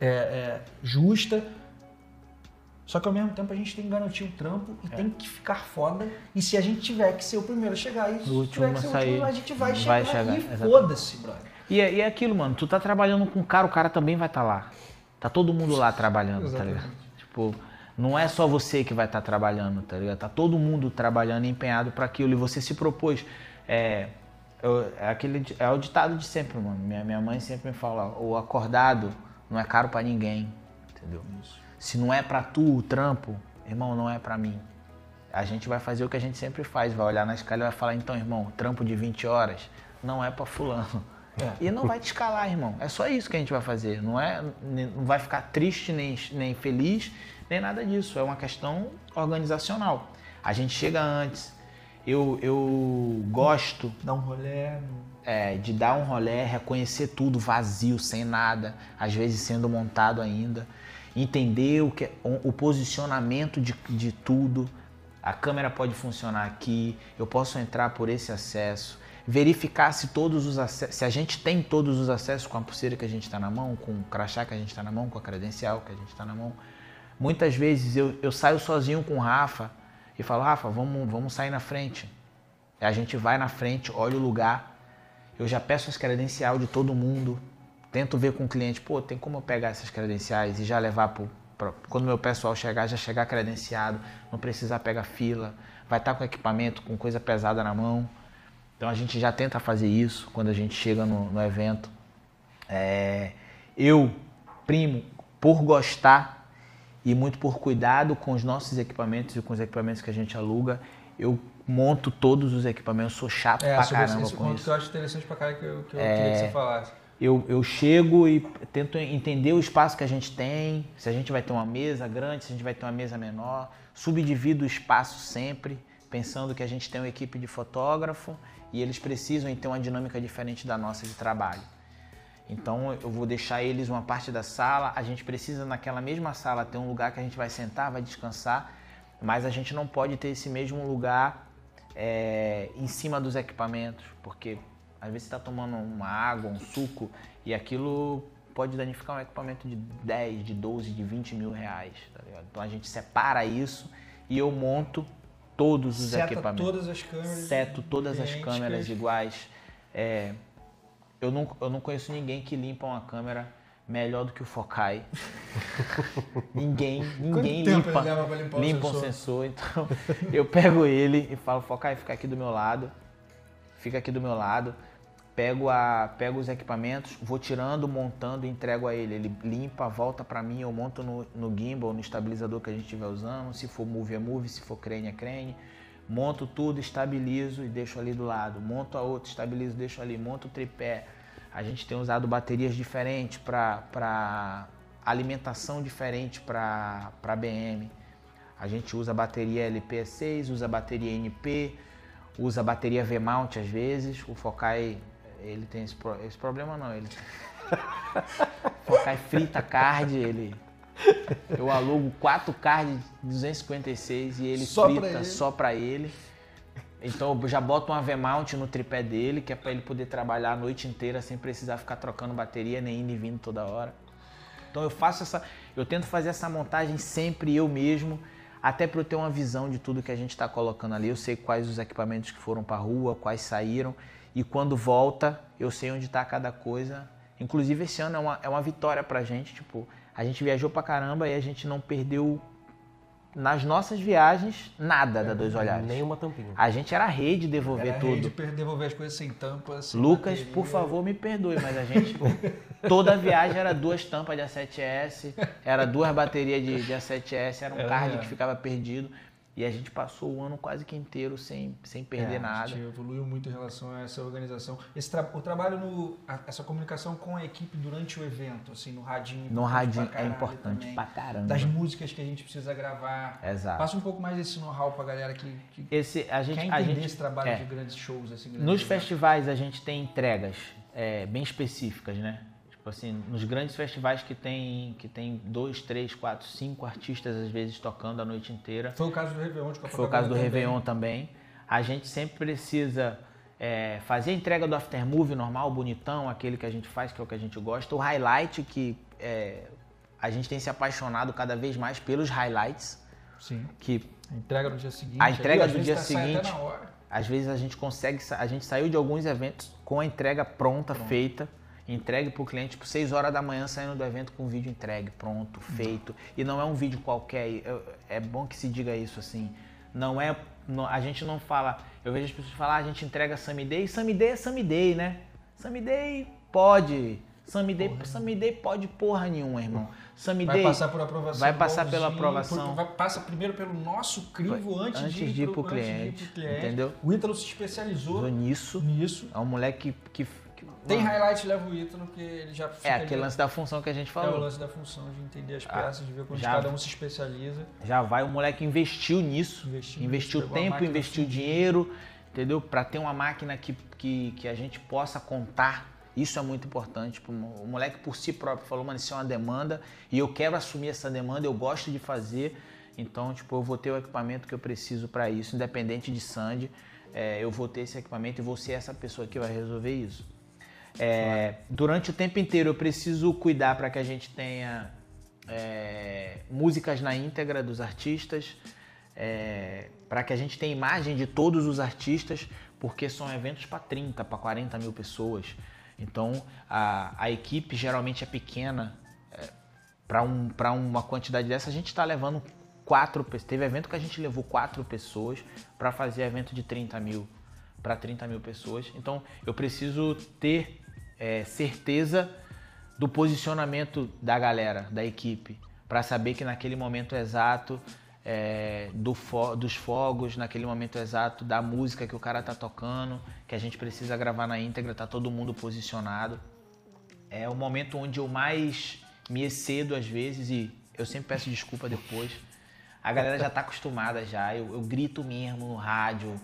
é, é, justa. Só que ao mesmo tempo a gente tem que garantir o trampo É. e tem que ficar foda. E se a gente tiver que ser o primeiro a chegar e se O último tiver que ser a o sair, último, a gente vai, vai chegar, chegar, e foda-se, brother. E é, e é aquilo, mano, tu tá trabalhando com um cara, o cara também vai estar lá. Tá todo mundo lá trabalhando, tá ligado? Tipo, não é só você que vai estar trabalhando, tá ligado? Tá todo mundo trabalhando, empenhado para aquilo. E você se propôs. É, eu- é, aquele, é o ditado de sempre, mano. Minha, minha mãe sempre me fala: o acordado não é caro para ninguém, entendeu? Se não é para tu o trampo, irmão, não é para mim. A gente vai fazer o que a gente sempre faz, vai olhar na escala e vai falar: então, irmão, trampo de 20 horas não é para fulano. É. E não vai te escalar, irmão. É só isso que a gente vai fazer. Não é, não vai ficar triste nem, nem feliz, nem nada disso. É uma questão organizacional. A gente chega antes. Eu, eu gosto Dá um rolê. é, de dar um rolé, reconhecer tudo vazio, sem nada, às vezes sendo montado ainda, entender o, que, é- o, o posicionamento de, de tudo. A câmera pode funcionar aqui, eu posso entrar por esse acesso, verificar se todos os acessos, se a gente tem todos os acessos com a pulseira que a gente está na mão, com o crachá que a gente está na mão, com a credencial que a gente está na mão. Muitas vezes eu, eu saio sozinho com o Rafa e falo, Rafa, vamos, vamos sair na frente. A gente vai na frente, olha o lugar, eu já peço as credenciais de todo mundo, tento ver com o cliente, pô, tem como eu pegar essas credenciais e já levar pro, pra, quando meu pessoal chegar, já chegar credenciado, não precisar pegar fila, vai estar com equipamento, com coisa pesada na mão. Então a gente já tenta fazer isso quando a gente chega no, no evento. É, eu, primo, por gostar e muito por cuidado com os nossos equipamentos e com os equipamentos que a gente aluga, eu monto todos os equipamentos, sou chato É, pra caramba esse com ponto isso. que eu acho interessante pra cara que eu, que eu É. queria que você falasse. Eu, eu chego e tento entender o espaço que a gente tem, se a gente vai ter uma mesa grande, se a gente vai ter uma mesa menor, subdivido o espaço sempre, pensando que a gente tem uma equipe de fotógrafo e eles precisam ter uma dinâmica diferente da nossa de trabalho. Então eu vou deixar eles uma parte da sala, a gente precisa naquela mesma sala ter um lugar que a gente vai sentar, vai descansar, mas a gente não pode ter esse mesmo lugar é, em cima dos equipamentos, porque às vezes você está tomando uma água, um suco, e aquilo pode danificar um equipamento de 10, de 12, de 20 mil reais. tá? Então a gente separa isso e eu monto todos os Seta equipamentos todas as câmeras. seto todas as câmeras iguais. É, eu, não, eu não conheço ninguém que limpa uma câmera melhor do que o Focai. <laughs> ninguém, ninguém tempo limpa, limpar o limpa um sensor? sensor. Então <laughs> eu pego ele e falo, Focai, fica aqui do meu lado. Fica aqui do meu lado. Pego, a, pego os equipamentos, vou tirando, montando e entrego a ele. Ele limpa, volta pra mim, eu monto no, no gimbal, no estabilizador que a gente estiver usando. Se for move é move, se for crane é crane. Monto tudo, estabilizo e deixo ali do lado. Monto a outra, estabilizo, deixo ali. Monto o tripé. A gente tem usado baterias diferentes para alimentação diferente para BM. A gente usa bateria LP6, usa bateria NP, usa bateria V-mount às vezes. O Focai, ele tem esse, pro- esse problema não. Ele... <laughs> Focai frita card, ele... Eu alugo quatro cards de 256 e ele Só pra frita ele. só pra ele. Então eu já boto uma V-mount no tripé dele, que é pra ele poder trabalhar a noite inteira sem precisar ficar trocando bateria, nem indo e vindo toda hora. Então eu faço essa, eu tento fazer essa montagem sempre eu mesmo, até para eu ter uma visão de tudo que a gente está colocando ali. Eu sei quais os equipamentos que foram para rua, quais saíram e quando volta eu sei onde está cada coisa. Inclusive esse ano é uma, é uma vitória pra gente, tipo, a gente viajou pra caramba e a gente não perdeu nas nossas viagens, nada da Dois Olhares. Nenhuma tampinha. A gente era rei de devolver Era tudo. rei de devolver as coisas sem tampa. sem Lucas, bateria. por favor, me perdoe, mas a gente. Toda viagem era duas tampas de A7S, era duas baterias de, de A7S, era um É card que ficava perdido. E a gente passou o ano quase que inteiro sem, sem perder É, A nada. gente evoluiu muito em relação a essa organização. Esse tra- o trabalho, no, a- essa comunicação com a equipe durante o evento, assim, no radinho. No radinho é importante também. pra caramba. Das músicas que a gente precisa gravar. Exato. Passa um pouco mais desse know-how pra galera que, que Esse, a gente, quer a entender gente, esse trabalho é. de grandes shows. Assim, grandes Nos eventos. festivais a gente tem entregas é, bem específicas, né? Tipo assim, nos grandes festivais que tem, que tem dois, três, quatro, cinco artistas às vezes tocando a noite inteira. Foi o caso do Réveillon de Foi o caso do também. Réveillon também. A gente sempre precisa é, fazer a entrega do aftermovie normal, bonitão, aquele que a gente faz, que é o que a gente gosta. O highlight, que é, a gente tem se apaixonado cada vez mais pelos highlights, Sim. que A entrega no dia seguinte. A entrega do dia tá- seguinte. às vezes a gente consegue, a gente saiu de alguns eventos com a entrega pronta, feita, entregue para o cliente, tipo 6 horas da manhã saindo do evento com o vídeo entregue, pronto, feito. E não é um vídeo qualquer, é bom que se diga isso assim. Não é, não- a gente não fala, eu vejo as pessoas falar, "Ah, a gente entrega Samiday, Samiday é Samiday, né? Samiday pode, Samiday, Samiday pode porra nenhuma, irmão. Samiday Vai passar por aprovação. vai passar pela aprovação. por- vai- passa primeiro pelo nosso crivo antes, antes de de ir pro- pro antes de ir cliente, cliente. entendeu? O Ítalo se especializou nisso. nisso. É um moleque que. que- que- Tem mano, highlight leva o Ítalo, que ele já É ali- aquele lance da função que a gente É o falou. lance da função de entender as Ah, peças, de ver quando já- cada um se especializa. Já vai, o moleque investiu nisso. Investiu investiu nisso, tempo, investiu dinheiro, entendeu? Pra ter uma máquina que, que, que a gente possa contar. Isso é muito importante. O moleque por si próprio falou, mano, isso é uma demanda e eu quero assumir essa demanda, eu gosto de fazer. Então, tipo, eu vou ter o equipamento que eu preciso pra isso, independente de Sandy. é, eu vou ter esse equipamento e vou ser essa pessoa que vai resolver isso. É, durante o tempo inteiro eu preciso cuidar para que a gente tenha é, músicas na íntegra dos artistas, para que a gente tenha imagem de todos os artistas, porque são eventos para 30, para 40 mil pessoas. Então a, a equipe geralmente é pequena. para um, pra uma quantidade dessa, a gente está levando quatro pessoas. Teve evento que a gente levou quatro pessoas para fazer evento de 30 mil para 30 mil pessoas. Então eu preciso ter é, certeza do posicionamento da galera, da equipe, para saber que naquele momento exato é, do fo- dos fogos, naquele momento exato da música que o cara tá tocando, que a gente precisa gravar na íntegra, tá todo mundo posicionado. É o momento onde eu mais me excedo às vezes e eu sempre peço desculpa depois. A galera já tá acostumada já, eu, eu grito mesmo no rádio,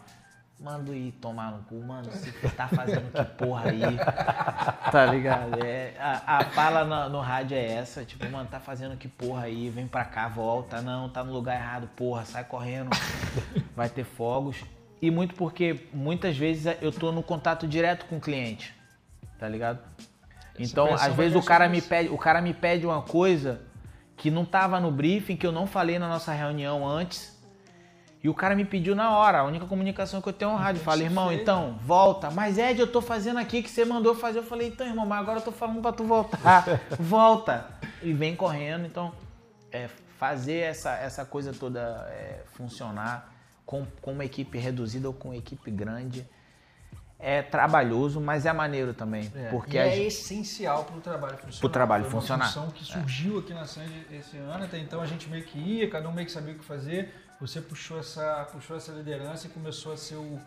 mando ir tomar no cu, mano, você tá fazendo que porra aí, <laughs> tá ligado? É, a, a fala no, no rádio é essa, tipo, mano, tá fazendo que porra aí, vem pra cá, volta, não, tá no lugar errado, porra, sai correndo, vai ter fogos. E muito porque muitas vezes eu tô no contato direto com o cliente, tá ligado? Então, às vezes o cara me pede, o cara me pede uma coisa que não tava no briefing, que eu não falei na nossa reunião antes. E o cara me pediu na hora. A única comunicação que eu tenho é um rádio. Fala, irmão, então, volta. Mas Ed, eu tô fazendo aqui que você mandou fazer. Eu falei, então, irmão, mas agora eu tô falando pra tu voltar. <laughs> volta. E vem correndo. Então, é, fazer essa, essa coisa toda é, funcionar com, com uma equipe reduzida ou com uma equipe grande é trabalhoso, mas é maneiro também. É, porque é gente- essencial para o trabalho funcionar. Pro trabalho Foi uma funcionar. função que surgiu aqui na Sandy esse ano, até então a gente meio que ia, cada um meio que sabia o que fazer. Você puxou essa, puxou essa liderança e começou a ser o,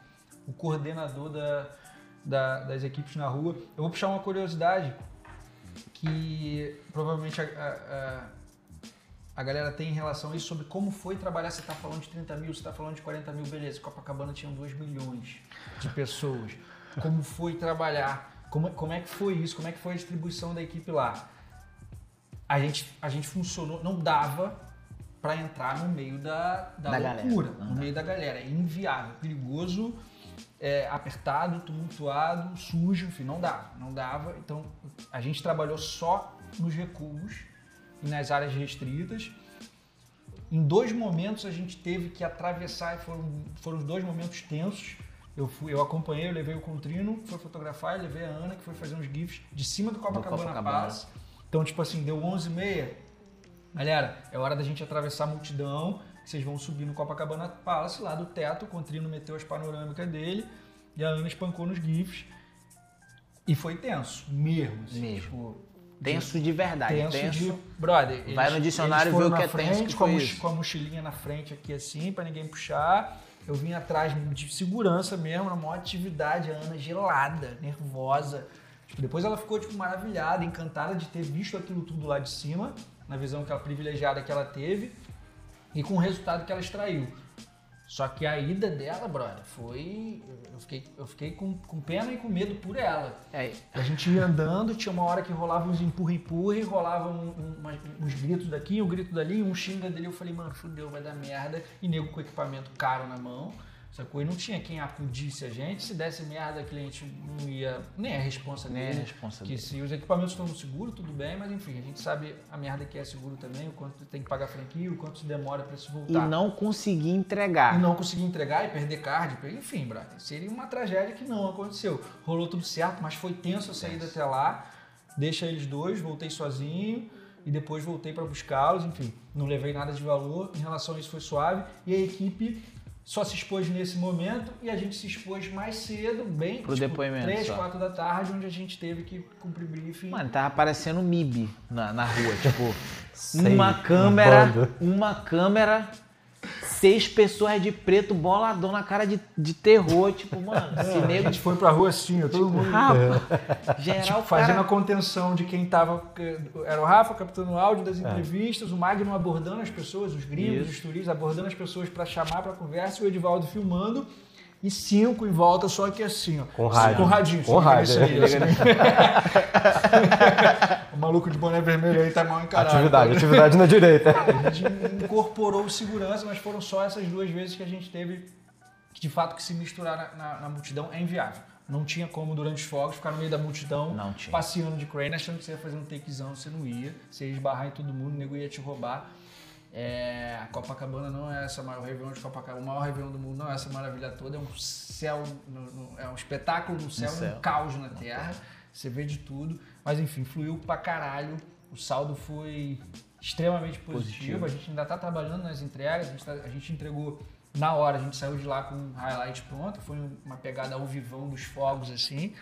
o coordenador da, da- das equipes na rua. Eu vou puxar uma curiosidade que provavelmente a, a- a- galera tem em relação a isso, sobre como foi trabalhar. Você está falando de 30 mil, você está falando de 40 mil, beleza. Copacabana tinha 2 milhões de pessoas. Como foi trabalhar? Como, como é que foi isso? Como é que foi a distribuição da equipe lá? A gente, a gente funcionou, não dava para entrar no meio da, da, Da loucura, Não no dá. meio da galera. É inviável, perigoso, é, apertado, tumultuado, sujo, enfim, não dava, não dava. Então a gente trabalhou só nos recuos e nas áreas restritas. Em dois momentos a gente teve que atravessar, e foram, foram dois momentos tensos. Eu, fui, eu acompanhei, eu levei o Contrino, que foi fotografar, e levei a Ana, que foi fazer uns GIFs de cima do Copacabana, Copacabana. Pass. Então, tipo assim, deu 11h30. Galera, é hora da gente atravessar a multidão. vocês vão subir no Copacabana Palace, lá do teto, o Contrino meteu as panorâmicas dele e a Ana espancou nos GIFs. E foi tenso, mesmo. assim, Mesmo. tipo, Tenso de verdade. tenso, Tenso. de. Brother, Vai eles- no dicionário ver o que é tenso, frente, que com, a com a mochilinha na frente aqui assim, pra ninguém puxar. Eu vim atrás de segurança mesmo, na maior atividade, a Ana gelada, nervosa. Tipo, depois ela ficou tipo, maravilhada, encantada de ter visto aquilo tudo lá de cima, na visão que ela, privilegiada que ela teve, e com o resultado que ela extraiu. Só que a ida dela, brother, foi. Eu fiquei, eu fiquei com, com pena e com medo por ela. É, A gente ia andando, tinha uma hora que rolava uns empurra-empurra, rolava um- um- uns gritos daqui, um grito dali, um xinga dele. Eu falei, mano, fudeu, vai dar merda. E nego com equipamento caro na mão, sacou? E não tinha quem acudisse a gente. Se desse merda, a cliente não ia. Nem a responsa Nem a dele. responsa Que dele. se os equipamentos estão no seguro, tudo bem, mas enfim, a gente sabe a merda que é seguro também, o quanto tem que pagar franquia, o quanto demora pra isso e voltar. não consegui entregar. E não conseguir entregar e perder card, enfim, brother, seria uma tragédia que não aconteceu. Rolou tudo certo, mas foi tenso a saída até lá. Deixa eles dois, voltei sozinho e depois voltei para buscá-los, enfim, não levei nada de valor. Em relação a isso foi suave e a equipe só se expôs nesse momento e a gente se expôs mais cedo, bem Pro depoimento três, só. quatro da tarde, onde a gente teve que cumprir briefing. Mano, tava parecendo MIB na, na rua, tipo, Sei, uma um câmera, uma câmera, seis pessoas de preto, boladão na cara de, de terror, tipo, mano, esse a nego gente foi pra rua assim, todo mundo Rafa, geral, Tipo, fazendo cara... a contenção de quem tava. Era o Rafa captando o áudio das entrevistas, o Magno abordando as pessoas, os gringos, Isso. os turistas, abordando as pessoas para chamar para conversa, e o Edivaldo filmando. E cinco em volta, só que assim, ó. Com rádio. Com radinho. Com rádio, aí, <laughs> o maluco de boné vermelho aí tá mal encarado. Atividade, atividade na direita. A gente incorporou segurança, mas foram só essas duas vezes que a gente teve que de fato que se misturar na, na- na multidão é inviável. Não tinha como durante os fogos ficar no meio da multidão, Não tinha. passeando de crane, achando que você ia fazer um takezão, você não ia, você ia esbarrar em todo mundo, o nego ia te roubar. É, a Copacabana não é essa maior Réveillon de Copacabana, o maior Réveillon do mundo não é essa maravilha toda, é um céu, no- no- é um espetáculo no céu, céu. um caos na terra, você vê de tudo, mas enfim, fluiu pra caralho, o saldo foi extremamente positivo, Positivo. a gente ainda tá trabalhando nas entregas, a gente, tá- a gente entregou na hora, a gente saiu de lá com um highlight pronto, foi uma pegada ao vivão dos fogos assim.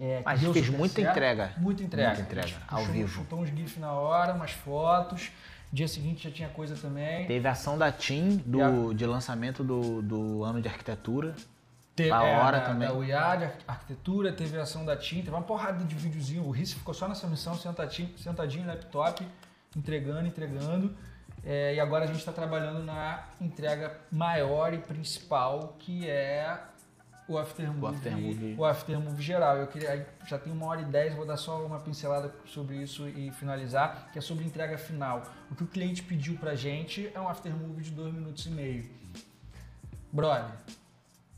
É, Mas fez muita certo. entrega. Muita entrega. Muita entrega, A gente ao vivo. Chutou uns GIFs na hora, umas fotos. Dia seguinte já tinha coisa também. Teve a ação da TIM do, Yeah. de lançamento do, do ano de arquitetura. Teve, Da hora da, também. Da UIA, de ar- arquitetura, teve a ação da TIM, teve uma porrada de videozinho. O Risse ficou só nessa missão, sentadinho, sentadinho no laptop, entregando, entregando. É, e agora a gente está trabalhando na entrega maior e principal, que é o aftermovie, O aftermovie. o aftermovie geral. Eu queria, já tem uma hora e dez, vou dar só uma pincelada sobre isso e finalizar, que é sobre entrega final. O que o cliente pediu pra gente é um aftermovie de dois minutos e meio. Brother,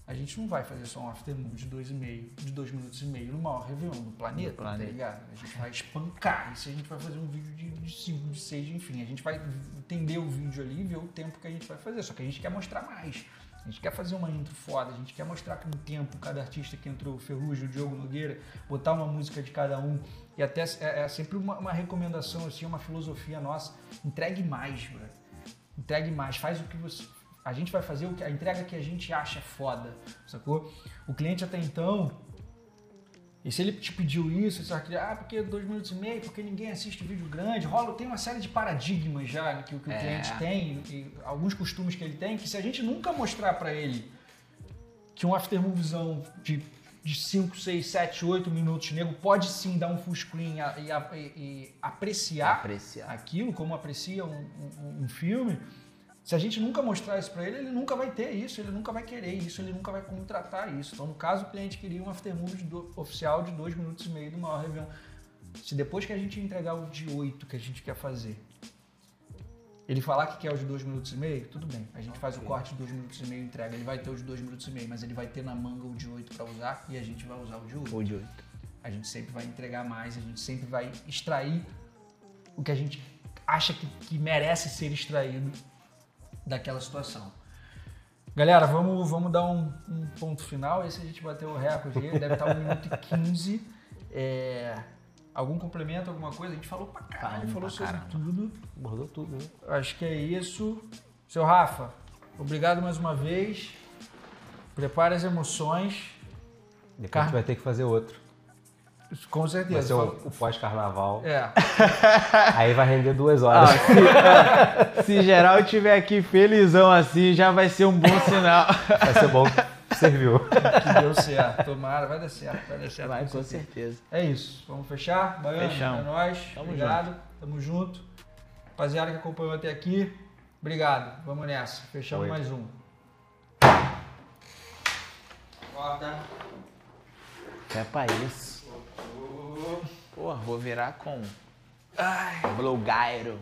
a gente não vai fazer só um aftermovie de dois e meio, de dois minutos e meio no maior Réveillon do planeta, Do planeta. tá ligado? A gente vai espancar. Isso a gente vai fazer um vídeo de, de cinco, de seis, enfim. A gente vai entender o vídeo ali e ver o tempo que a gente vai fazer. Só que a gente quer mostrar mais. A gente quer fazer uma intro foda, a gente quer mostrar com o tempo cada artista que entrou, o Ferrugem, o Diogo Nogueira, botar uma música de cada um. E até é, é sempre uma, uma recomendação, assim, uma filosofia nossa. Entregue mais, bro. Entregue mais, faz o que você. A gente vai fazer o que a entrega que a gente acha foda, sacou? O cliente até então. E se ele te pediu isso, você vai querer, ah, porque dois minutos e meio, porque ninguém assiste vídeo grande, rola, tem uma série de paradigmas já que, o- que o É. cliente tem, e alguns costumes que ele tem, que se a gente nunca mostrar pra ele que um aftermoviezão de, de 5, 6, 7, 8 minutos, nego pode sim dar um full screen e, e- e apreciar Apreciar. aquilo, como aprecia um, um- um filme, se a gente nunca mostrar isso para ele, ele nunca vai ter isso, ele nunca vai querer isso, ele nunca vai contratar isso. Então, no caso, o cliente queria um aftermovie oficial de dois minutos e meio do maior Réveillon. Se depois que a gente entregar o de oito que a gente quer fazer, ele falar que quer o de dois minutos e meio, tudo bem. A gente faz o corte de dois minutos e meio e entrega. Ele vai ter o de dois minutos e meio, mas ele vai ter na manga o de oito para usar e a gente vai usar o de oito Ou de oito. a gente sempre vai entregar mais, a gente sempre vai extrair o que a gente acha que, que merece ser extraído daquela situação. Galera, vamos, vamos dar um, um ponto final. Esse a gente bateu o recorde, deve estar 1 minuto e 15. É, algum complemento, alguma coisa? A gente falou pra caralho, falou pra sobre caramba. tudo. Bordou tudo, né? Acho que é isso. Seu Rafa, obrigado mais uma vez. Prepare as emoções. Depois Car- a gente vai ter que fazer outro. Com Vai certeza. ser o, o pós-carnaval. É. <laughs> Aí vai render duas Ah, horas. se, se geral tiver aqui felizão assim, já vai ser um bom sinal. <laughs> Vai ser bom que serviu. Que deu certo. Tomara, vai dar certo. Vai dar certo. Vai, com com certeza. certeza. É isso. Vamos fechar? Baiano, Fechamos. é nóis. Tamo obrigado. Tamo junto. Rapaziada que acompanhou até aqui, obrigado. Vamos nessa. Fechamos Oi. mais um. Corta. É pra isso. Porra, vou virar com. Ai. Blogueiro.